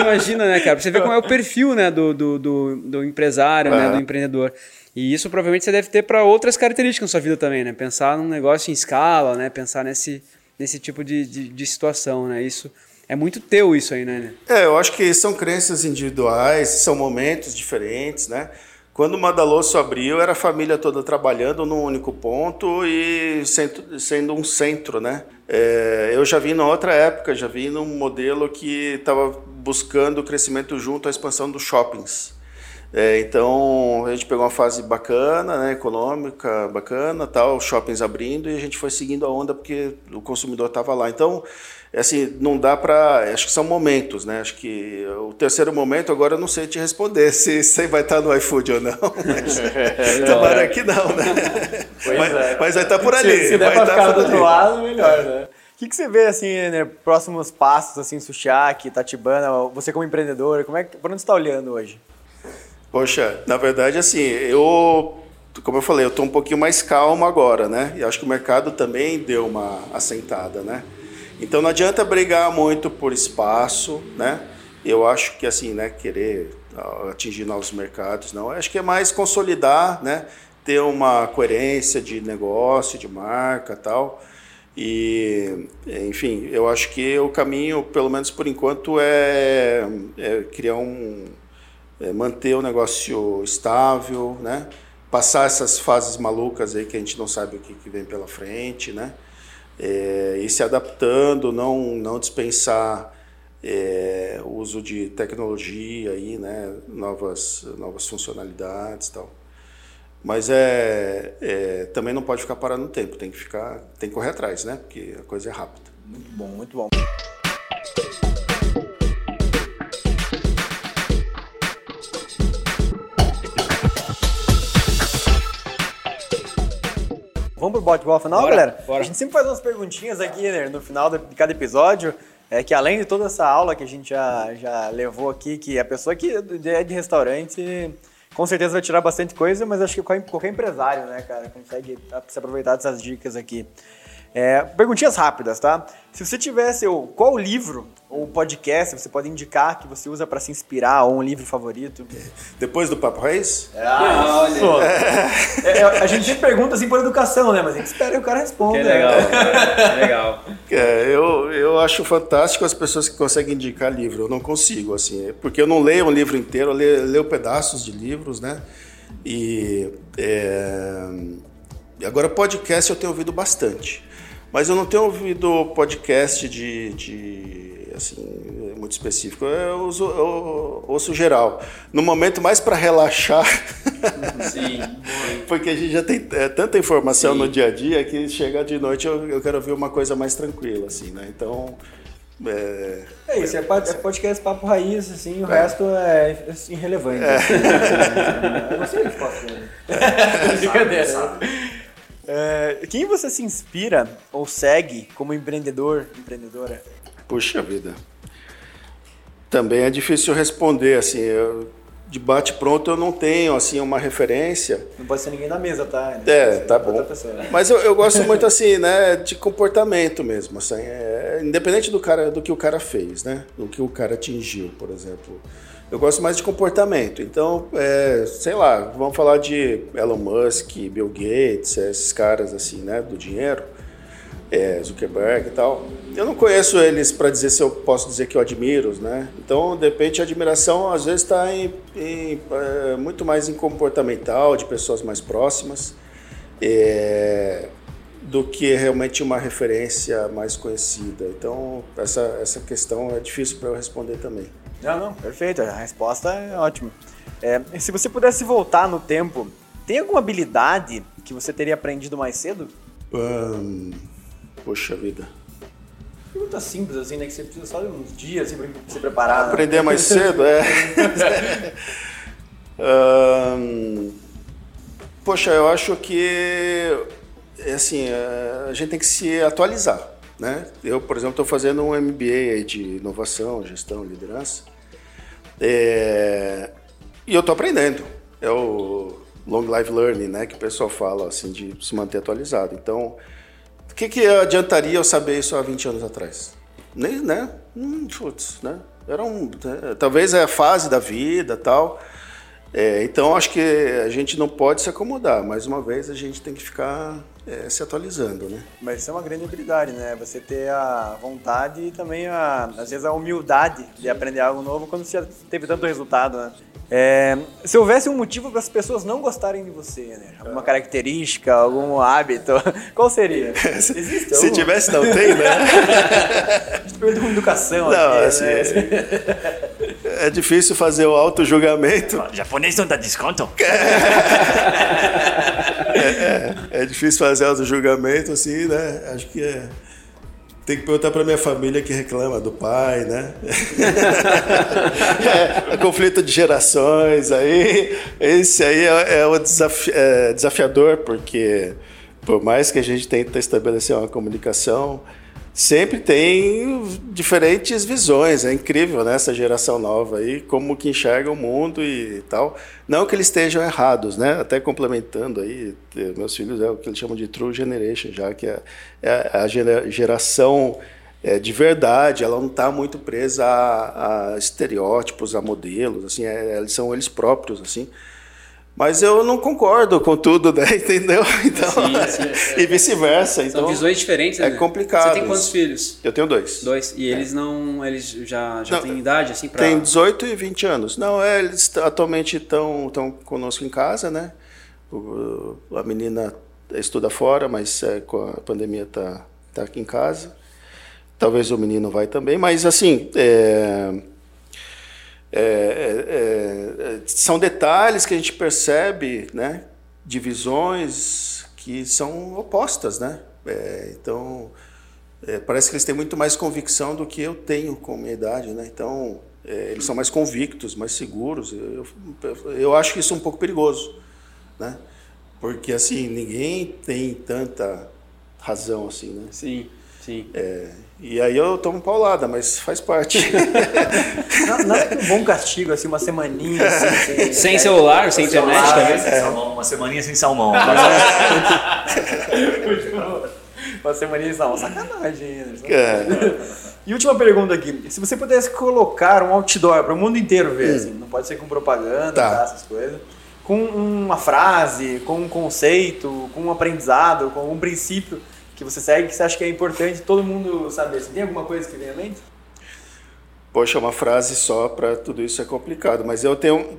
imagina, né, cara? Pra você ver como é o perfil, né, do, do, do, do empresário, né, do empreendedor. E isso provavelmente você deve ter para outras características na sua vida também, né? Pensar num negócio em escala, né? Pensar nesse, nesse tipo de, de, de situação, né? Isso é muito teu isso aí, né? É, eu acho que são crenças individuais, são momentos diferentes, né? Quando o Madalosso abriu, era a família toda trabalhando num único ponto e sendo um centro, né? É, eu já vi na outra época, já vi num modelo que estava buscando o crescimento junto à expansão dos shoppings. É, então a gente pegou uma fase bacana, né, econômica bacana, tal, shoppings abrindo e a gente foi seguindo a onda porque o consumidor estava lá. Então, assim, não dá para, acho que são momentos, né? Acho que o terceiro momento agora eu não sei te responder se você vai estar no iFood ou não. Mas, é, tomara que não, né? Mas, é. mas, vai estar por ali. Se, se der para ficar do outro lado, melhor, né? O que, que você vê assim, né, próximos passos assim, Sushak, Tatibana, você como empreendedor, como é que, por onde você está olhando hoje? Poxa, na verdade, assim, eu, como eu falei, eu estou um pouquinho mais calmo agora, né? E acho que o mercado também deu uma assentada, né? Então não adianta brigar muito por espaço, né? Eu acho que assim, né, querer atingir novos mercados, não. Eu acho que é mais consolidar, né? Ter uma coerência de negócio, de marca, tal. E, enfim, eu acho que o caminho, pelo menos por enquanto, é, é criar um, é, manter o negócio estável, né? passar essas fases malucas aí que a gente não sabe o que, que vem pela frente, né? É, e se adaptando, não, não dispensar é, o uso de tecnologia aí, né? novas, novas funcionalidades e tal. Mas é, é, também não pode ficar parado no tempo, tem que ficar, tem que correr atrás, né? Porque a coisa é rápida. Muito bom, muito bom. Vamos pro bate-bola final, bora, galera? Bora. A gente sempre faz umas perguntinhas aqui né, no final de cada episódio. É que além de toda essa aula que a gente já, já levou aqui, que a pessoa que é de restaurante com certeza vai tirar bastante coisa, mas acho que qualquer empresário, né, cara, consegue se aproveitar dessas dicas aqui. É, perguntinhas rápidas, tá? Se você tivesse o qual livro ou podcast você pode indicar que você usa para se inspirar ou um livro favorito? Depois do Papo Reis? É, ah, olha. É, é, a gente sempre pergunta assim por educação, né? Mas a gente espera que o cara responda. Que legal, cara. Que legal. É, eu, eu acho fantástico as pessoas que conseguem indicar livro. Eu não consigo, assim, porque eu não leio um livro inteiro, eu leio, leio pedaços de livros, né? E é... agora podcast eu tenho ouvido bastante. Mas eu não tenho ouvido podcast de, de assim, muito específico. Eu uso, eu ouço geral. No momento mais para relaxar. Sim. porque a gente já tem é, tanta informação Sim. no dia a dia que chega de noite eu, eu quero ver uma coisa mais tranquila, assim, né? Então. É, é isso, é, é podcast papo raiz, assim, o é. resto é irrelevante. É. eu não sei o que posso dizer. Brincadeira. É, quem você se inspira ou segue como empreendedor, empreendedora? Puxa vida. Também é difícil responder, assim, eu, de bate pronto eu não tenho, assim, uma referência. Não pode ser ninguém na mesa, tá? É, tá bom. Mas eu, eu, gosto muito, assim, né, de comportamento mesmo, assim, é, independente do cara, do que o cara fez, né, do que o cara atingiu, por exemplo. Eu gosto mais de comportamento. Então, é, sei lá, vamos falar de Elon Musk, Bill Gates, esses caras assim, né, do dinheiro, é, Zuckerberg e tal. Eu não conheço eles para dizer se eu posso dizer que eu admiro, né? Então, de repente, a admiração às vezes está em, em é, muito mais em comportamental, de pessoas mais próximas, é, do que realmente uma referência mais conhecida. Então, essa, essa questão é difícil para eu responder também. Não, não, perfeito. A resposta é ótima. É, se você pudesse voltar no tempo, tem alguma habilidade que você teria aprendido mais cedo? Um, poxa vida. Pergunta simples, assim, né? Que você precisa só de uns dias assim, pra se preparar. Aprender mais cedo, é. um, poxa, eu acho que é assim, é, a gente tem que se atualizar, né? Eu, por exemplo, estou fazendo um MBA de inovação, gestão, liderança, é, e eu estou aprendendo. É o long life learning, né, que o pessoal fala assim de se manter atualizado. Então, o que, que adiantaria eu saber isso há 20 anos atrás? Nem, né? Hum, putz, né? Era um, né? talvez é a fase da vida, tal. É, então acho que a gente não pode se acomodar. Mais uma vez a gente tem que ficar é, se atualizando, né? Mas isso é uma grande habilidade, né? Você ter a vontade e também a, às vezes a humildade de aprender algo novo quando você já teve tanto resultado, né? É, se houvesse um motivo para as pessoas não gostarem de você, né? Alguma característica, algum hábito, qual seria? Existe se tivesse, não tem, né? Pergunta com educação. Não, aqui, assim, né? é difícil fazer o auto-julgamento. Japonês não dá desconto? É, é, é difícil fazer auto-julgamento, assim, né? Acho que é tem que perguntar para minha família que reclama do pai, né? é, conflito de gerações aí. Esse aí é, é o desafi é, desafiador, porque por mais que a gente tente estabelecer uma comunicação, sempre tem diferentes visões. É incrível, né? Essa geração nova aí, como que enxerga o mundo e tal. Não que eles estejam errados, né? Até complementando aí, meus filhos é o que eles chamam de true generation, já que é, é a geração é, de verdade, ela não está muito presa a, a, estereótipos, a modelos, assim, é, eles são eles próprios, assim. Mas eu não concordo com tudo, né? Entendeu? Então, sim, sim, é. e vice-versa. Então, São visões diferentes, É né? complicado. Você tem quantos filhos? Eu tenho dois. Dois. E eles é. não. Eles já, já não, têm idade, assim, para. Tem 18 e 20 anos. Não, é, eles atualmente estão estão conosco em casa, né? O, a menina estuda fora, mas é, com a pandemia tá, tá aqui em casa. Talvez o menino vai também, mas assim. É, é, é, é, são detalhes que a gente percebe, né? Divisões que são opostas, né? É, então, é, parece que eles têm muito mais convicção do que eu tenho com minha idade, né? Então, é, eles são mais convictos, mais seguros. Eu, eu acho que isso é um pouco perigoso, né? Porque, assim, ninguém tem tanta razão assim, né? Sim, sim. É, e aí eu tomo paulada, mas faz parte. Nada que um bom castigo, assim, uma semaninha. Assim, sem, sem é, celular, sem internet celular, também. Sem salmão, uma semaninha sem salmão. uma semaninha sem salmão, sacanagem. Né? É. E última pergunta aqui. Se você pudesse colocar um outdoor para o mundo inteiro ver, hum. assim, não pode ser com propaganda, tá. Tá, essas coisas, com uma frase, com um conceito, com um aprendizado, com um princípio que você segue que você acha que é importante todo mundo saber? Você tem alguma coisa que vem mente? Poxa, uma frase só para tudo isso é complicado, mas eu tenho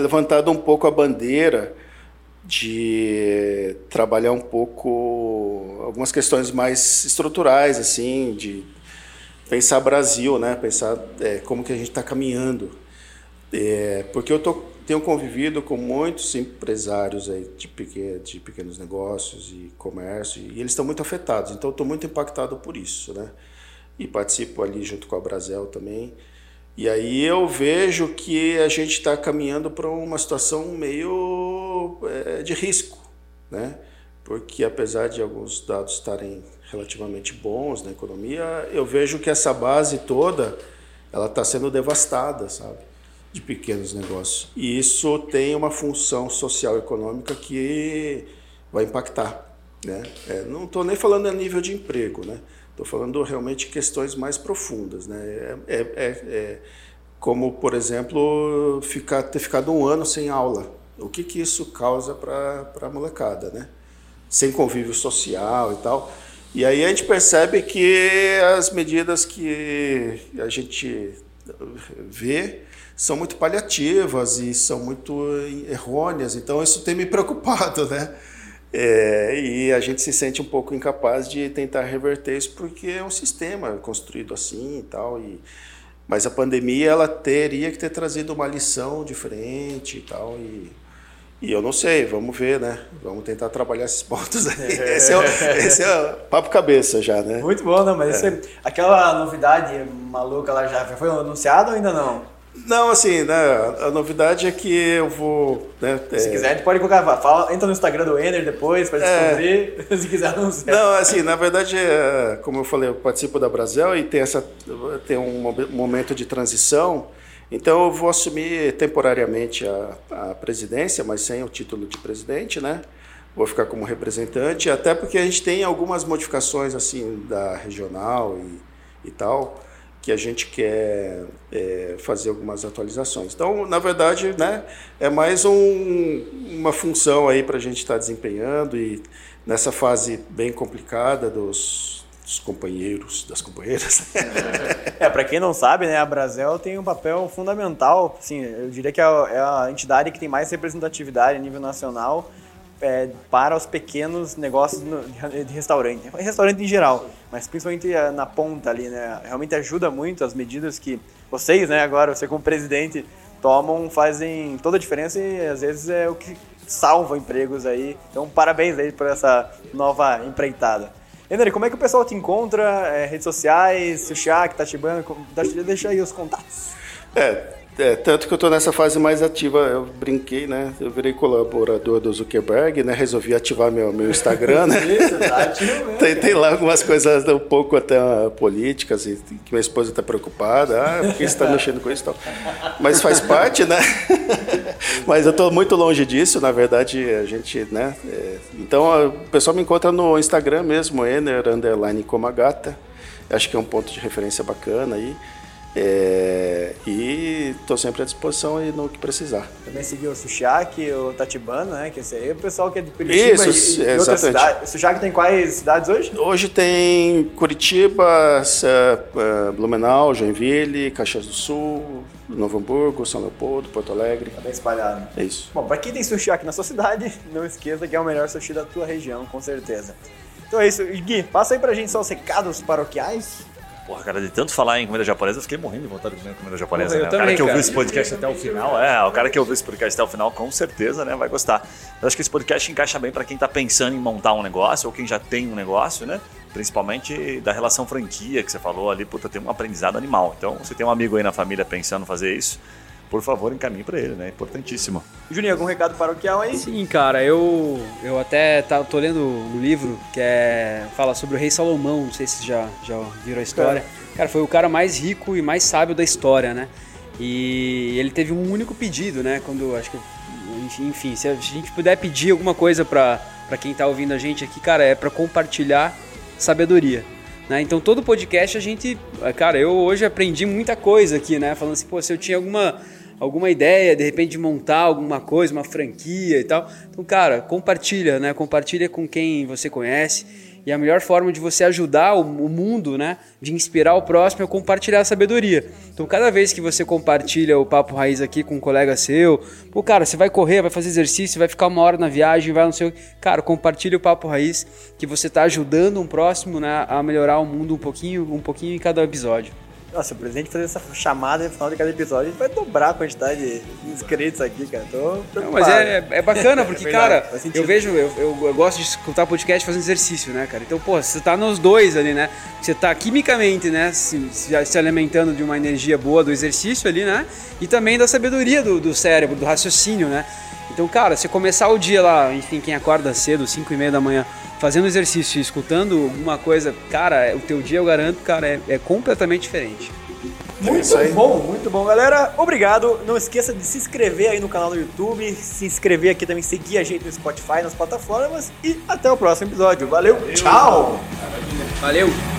levantado um pouco a bandeira de trabalhar um pouco algumas questões mais estruturais, assim, de pensar Brasil, né? Pensar é, como que a gente está caminhando, é, porque eu tô tenho convivido com muitos empresários aí de, pequeno, de pequenos negócios e comércio e eles estão muito afetados. Então, estou muito impactado por isso, né? E participo ali junto com a Brasel também. E aí eu vejo que a gente está caminhando para uma situação meio é, de risco, né? Porque apesar de alguns dados estarem relativamente bons na economia, eu vejo que essa base toda ela está sendo devastada, sabe? De pequenos negócios. E isso tem uma função social e econômica que vai impactar. Né? É, não estou nem falando a nível de emprego, né? Estou falando realmente questões mais profundas, né? É, é, é, é como, por exemplo, ficar, ter ficado um ano sem aula. O que, que isso causa para a molecada, né? Sem convívio social e tal. E aí a gente percebe que as medidas que a gente vê são muito paliativas e são muito errôneas. Então isso tem me preocupado, né? É, e a gente se sente um pouco incapaz de tentar reverter isso porque é um sistema construído assim e tal. E, mas a pandemia ela teria que ter trazido uma lição diferente e tal. E, e eu não sei, vamos ver, né? Vamos tentar trabalhar esses pontos aí. É. Esse, é o, esse é o papo cabeça já, né? Muito bom, né? Mas é. aquela novidade maluca lá já foi anunciada ou ainda não? Não, assim, né, a novidade é que eu vou. Né, Se é, quiser, a gente pode colocar. Fala, entra no Instagram do Ender depois pra descobrir. Se quiser, não sei. Não, assim, na verdade, é, como eu falei, eu participo da Brasil e tem, essa, tem um momen- momento de transição. Então eu vou assumir temporariamente a, a presidência, mas sem o título de presidente, né? Vou ficar como representante, até porque a gente tem algumas modificações assim da regional e, e tal, que a gente quer é, fazer algumas atualizações. Então, na verdade, né, é mais um, uma função aí para a gente estar desempenhando e nessa fase bem complicada dos, dos companheiros, das companheiras. É, pra quem não sabe, né, a Brasel tem um papel fundamental, assim, eu diria que é a, é a entidade que tem mais representatividade a nível nacional é, para os pequenos negócios no- de restaurante, restaurante em geral, mas principalmente eh, na ponta ali, né, realmente ajuda muito as medidas que vocês, né, agora, você como presidente, tomam, fazem toda a diferença e às vezes é o que salva empregos aí, então parabéns aí por essa nova empreitada. Henry, como é que o pessoal te encontra? É, redes sociais, Sushak, deixa- deixa aí os contatos. É, é, tanto que eu estou nessa fase mais ativa, eu brinquei, né? Eu virei colaborador do Zuckerberg, né? Resolvi ativar meu, meu Instagram, né? Isso, tá ativo mesmo. Tem, tem lá algumas coisas um pouco até ah, políticas e que minha esposa está preocupada. Ah, por que você está mexendo com isso e tal? Mas faz parte, né? Mas eu estou muito longe disso, na verdade, a gente, né? é, então, o pessoal me encontra no Instagram mesmo, Ener, underline Komagata. Acho que é um ponto de referência bacana aí. É, e estou sempre à disposição aí no que precisar. Também seguiu o Sushak, o Tatibana, né? Que esse aí é o pessoal que é de Curitiba Isso, e, e outras cidades. O Sushak tem quais cidades hoje? Hoje tem Curitiba, eh, eh, Blumenau, Joinville, Caxias do Sul, Novo Hamburgo, São Leopoldo, Porto Alegre. Tá bem espalhado. É isso. Bom, pra quem tem sushi aqui na sua cidade, não esqueça que é o melhor sushi da tua região, com certeza. Então é isso. Gui, passa aí pra gente só os recados paroquiais. Porra, cara, de tanto falar em comida japonesa, eu fiquei morrendo de vontade de comer comida japonesa, né? o cara também, que ouviu esse podcast até o final, é, o cara que ouviu esse podcast até o final, com certeza, né, vai gostar. Eu acho que esse podcast encaixa bem pra quem tá pensando em montar um negócio, ou quem já tem um negócio, né? Principalmente da relação franquia que você falou ali, puta, tem um aprendizado animal. Então, você tem um amigo aí na família pensando em fazer isso, por favor, encaminhe pra ele, né? Importantíssimo. Juninho, algum recado paroquial aí? Sim, cara, eu, eu até tá, tô lendo um livro que é, fala sobre o rei Salomão, não sei se já, já viram a história. Cara, foi o cara mais rico e mais sábio da história, né? E ele teve um único pedido, né? Quando, acho que, enfim, se a gente puder pedir alguma coisa pra, pra quem tá ouvindo a gente aqui, cara, é pra compartilhar sabedoria. Né? Então todo podcast a gente, cara, eu hoje aprendi muita coisa aqui, né? Falando assim, pô, se eu tinha alguma alguma ideia, de repente de montar alguma coisa, uma franquia e tal. Então, cara, compartilha, né? Compartilha com quem você conhece. E a melhor forma de você ajudar o, mundo, né? De inspirar o próximo é compartilhar a sabedoria. Então, cada vez que você compartilha o Papo Raiz aqui com um colega seu, pô, cara, você vai correr, vai fazer exercício, vai ficar uma hora na viagem, vai não sei o que. Cara, compartilha o Papo Raiz, que você está ajudando um próximo né, a melhorar o mundo um pouquinho, um pouquinho em cada episódio. Nossa, o presidente fazer essa chamada no final de cada episódio, a gente vai dobrar a quantidade de inscritos aqui, cara. Tô Não, mas é, é bacana, porque, É verdade, cara, eu vejo, eu, eu, eu gosto de escutar podcast fazendo exercício, né, cara? Então, pô, você tá nos dois ali, né? Você tá quimicamente, né, se, se, se alimentando de uma energia boa do exercício ali, né? E também da sabedoria do, do cérebro, do raciocínio, né? Então, cara, você começar o dia lá, enfim, quem acorda cedo, 5 e meia da manhã, fazendo exercício e escutando alguma coisa, cara, o teu dia, eu garanto, cara, é, é completamente diferente. Muito aí. bom, muito bom, galera. Obrigado. Não esqueça de se inscrever aí no canal do YouTube, se inscrever aqui também, seguir a gente no Spotify, nas plataformas e até o próximo episódio. Valeu, tchau! Valeu!